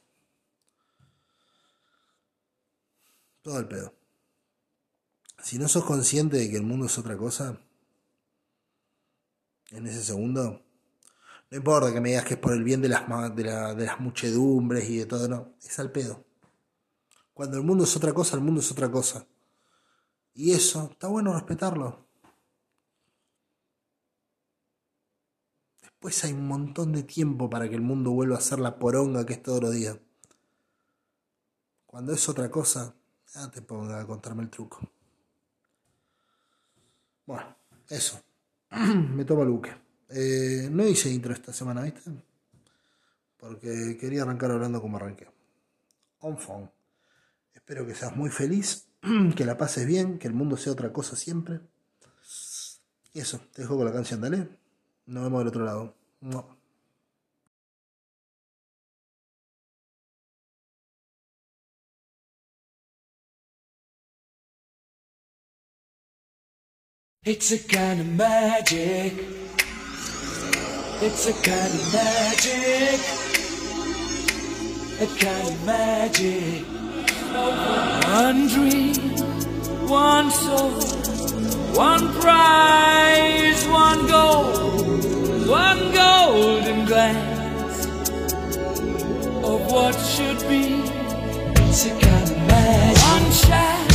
Todo el pedo. Si no sos consciente de que el mundo es otra cosa, en ese segundo, no importa que me digas que es por el bien de las, de, de las muchedumbres y de todo, no. Es al pedo. Cuando el mundo es otra cosa, el mundo es otra cosa. Y eso, está bueno respetarlo. Después hay un montón de tiempo para que el mundo vuelva a ser la poronga que es todos los días. Cuando es otra cosa, ya te ponga a contarme el truco. Bueno, eso. Me tomo el buque. Eh, no hice intro esta semana, ¿viste? Porque quería arrancar hablando como arranqué. On phone. Espero que seas muy feliz, que la pases bien, que el mundo sea otra cosa siempre. Y eso, te dejo con la canción, dale. Nos vemos del otro lado. No. It's a kind of magic. It's a kind of magic, a kind of magic. One dream, one soul, one prize, one goal, one golden glance of what should be. It's a kind of. One shot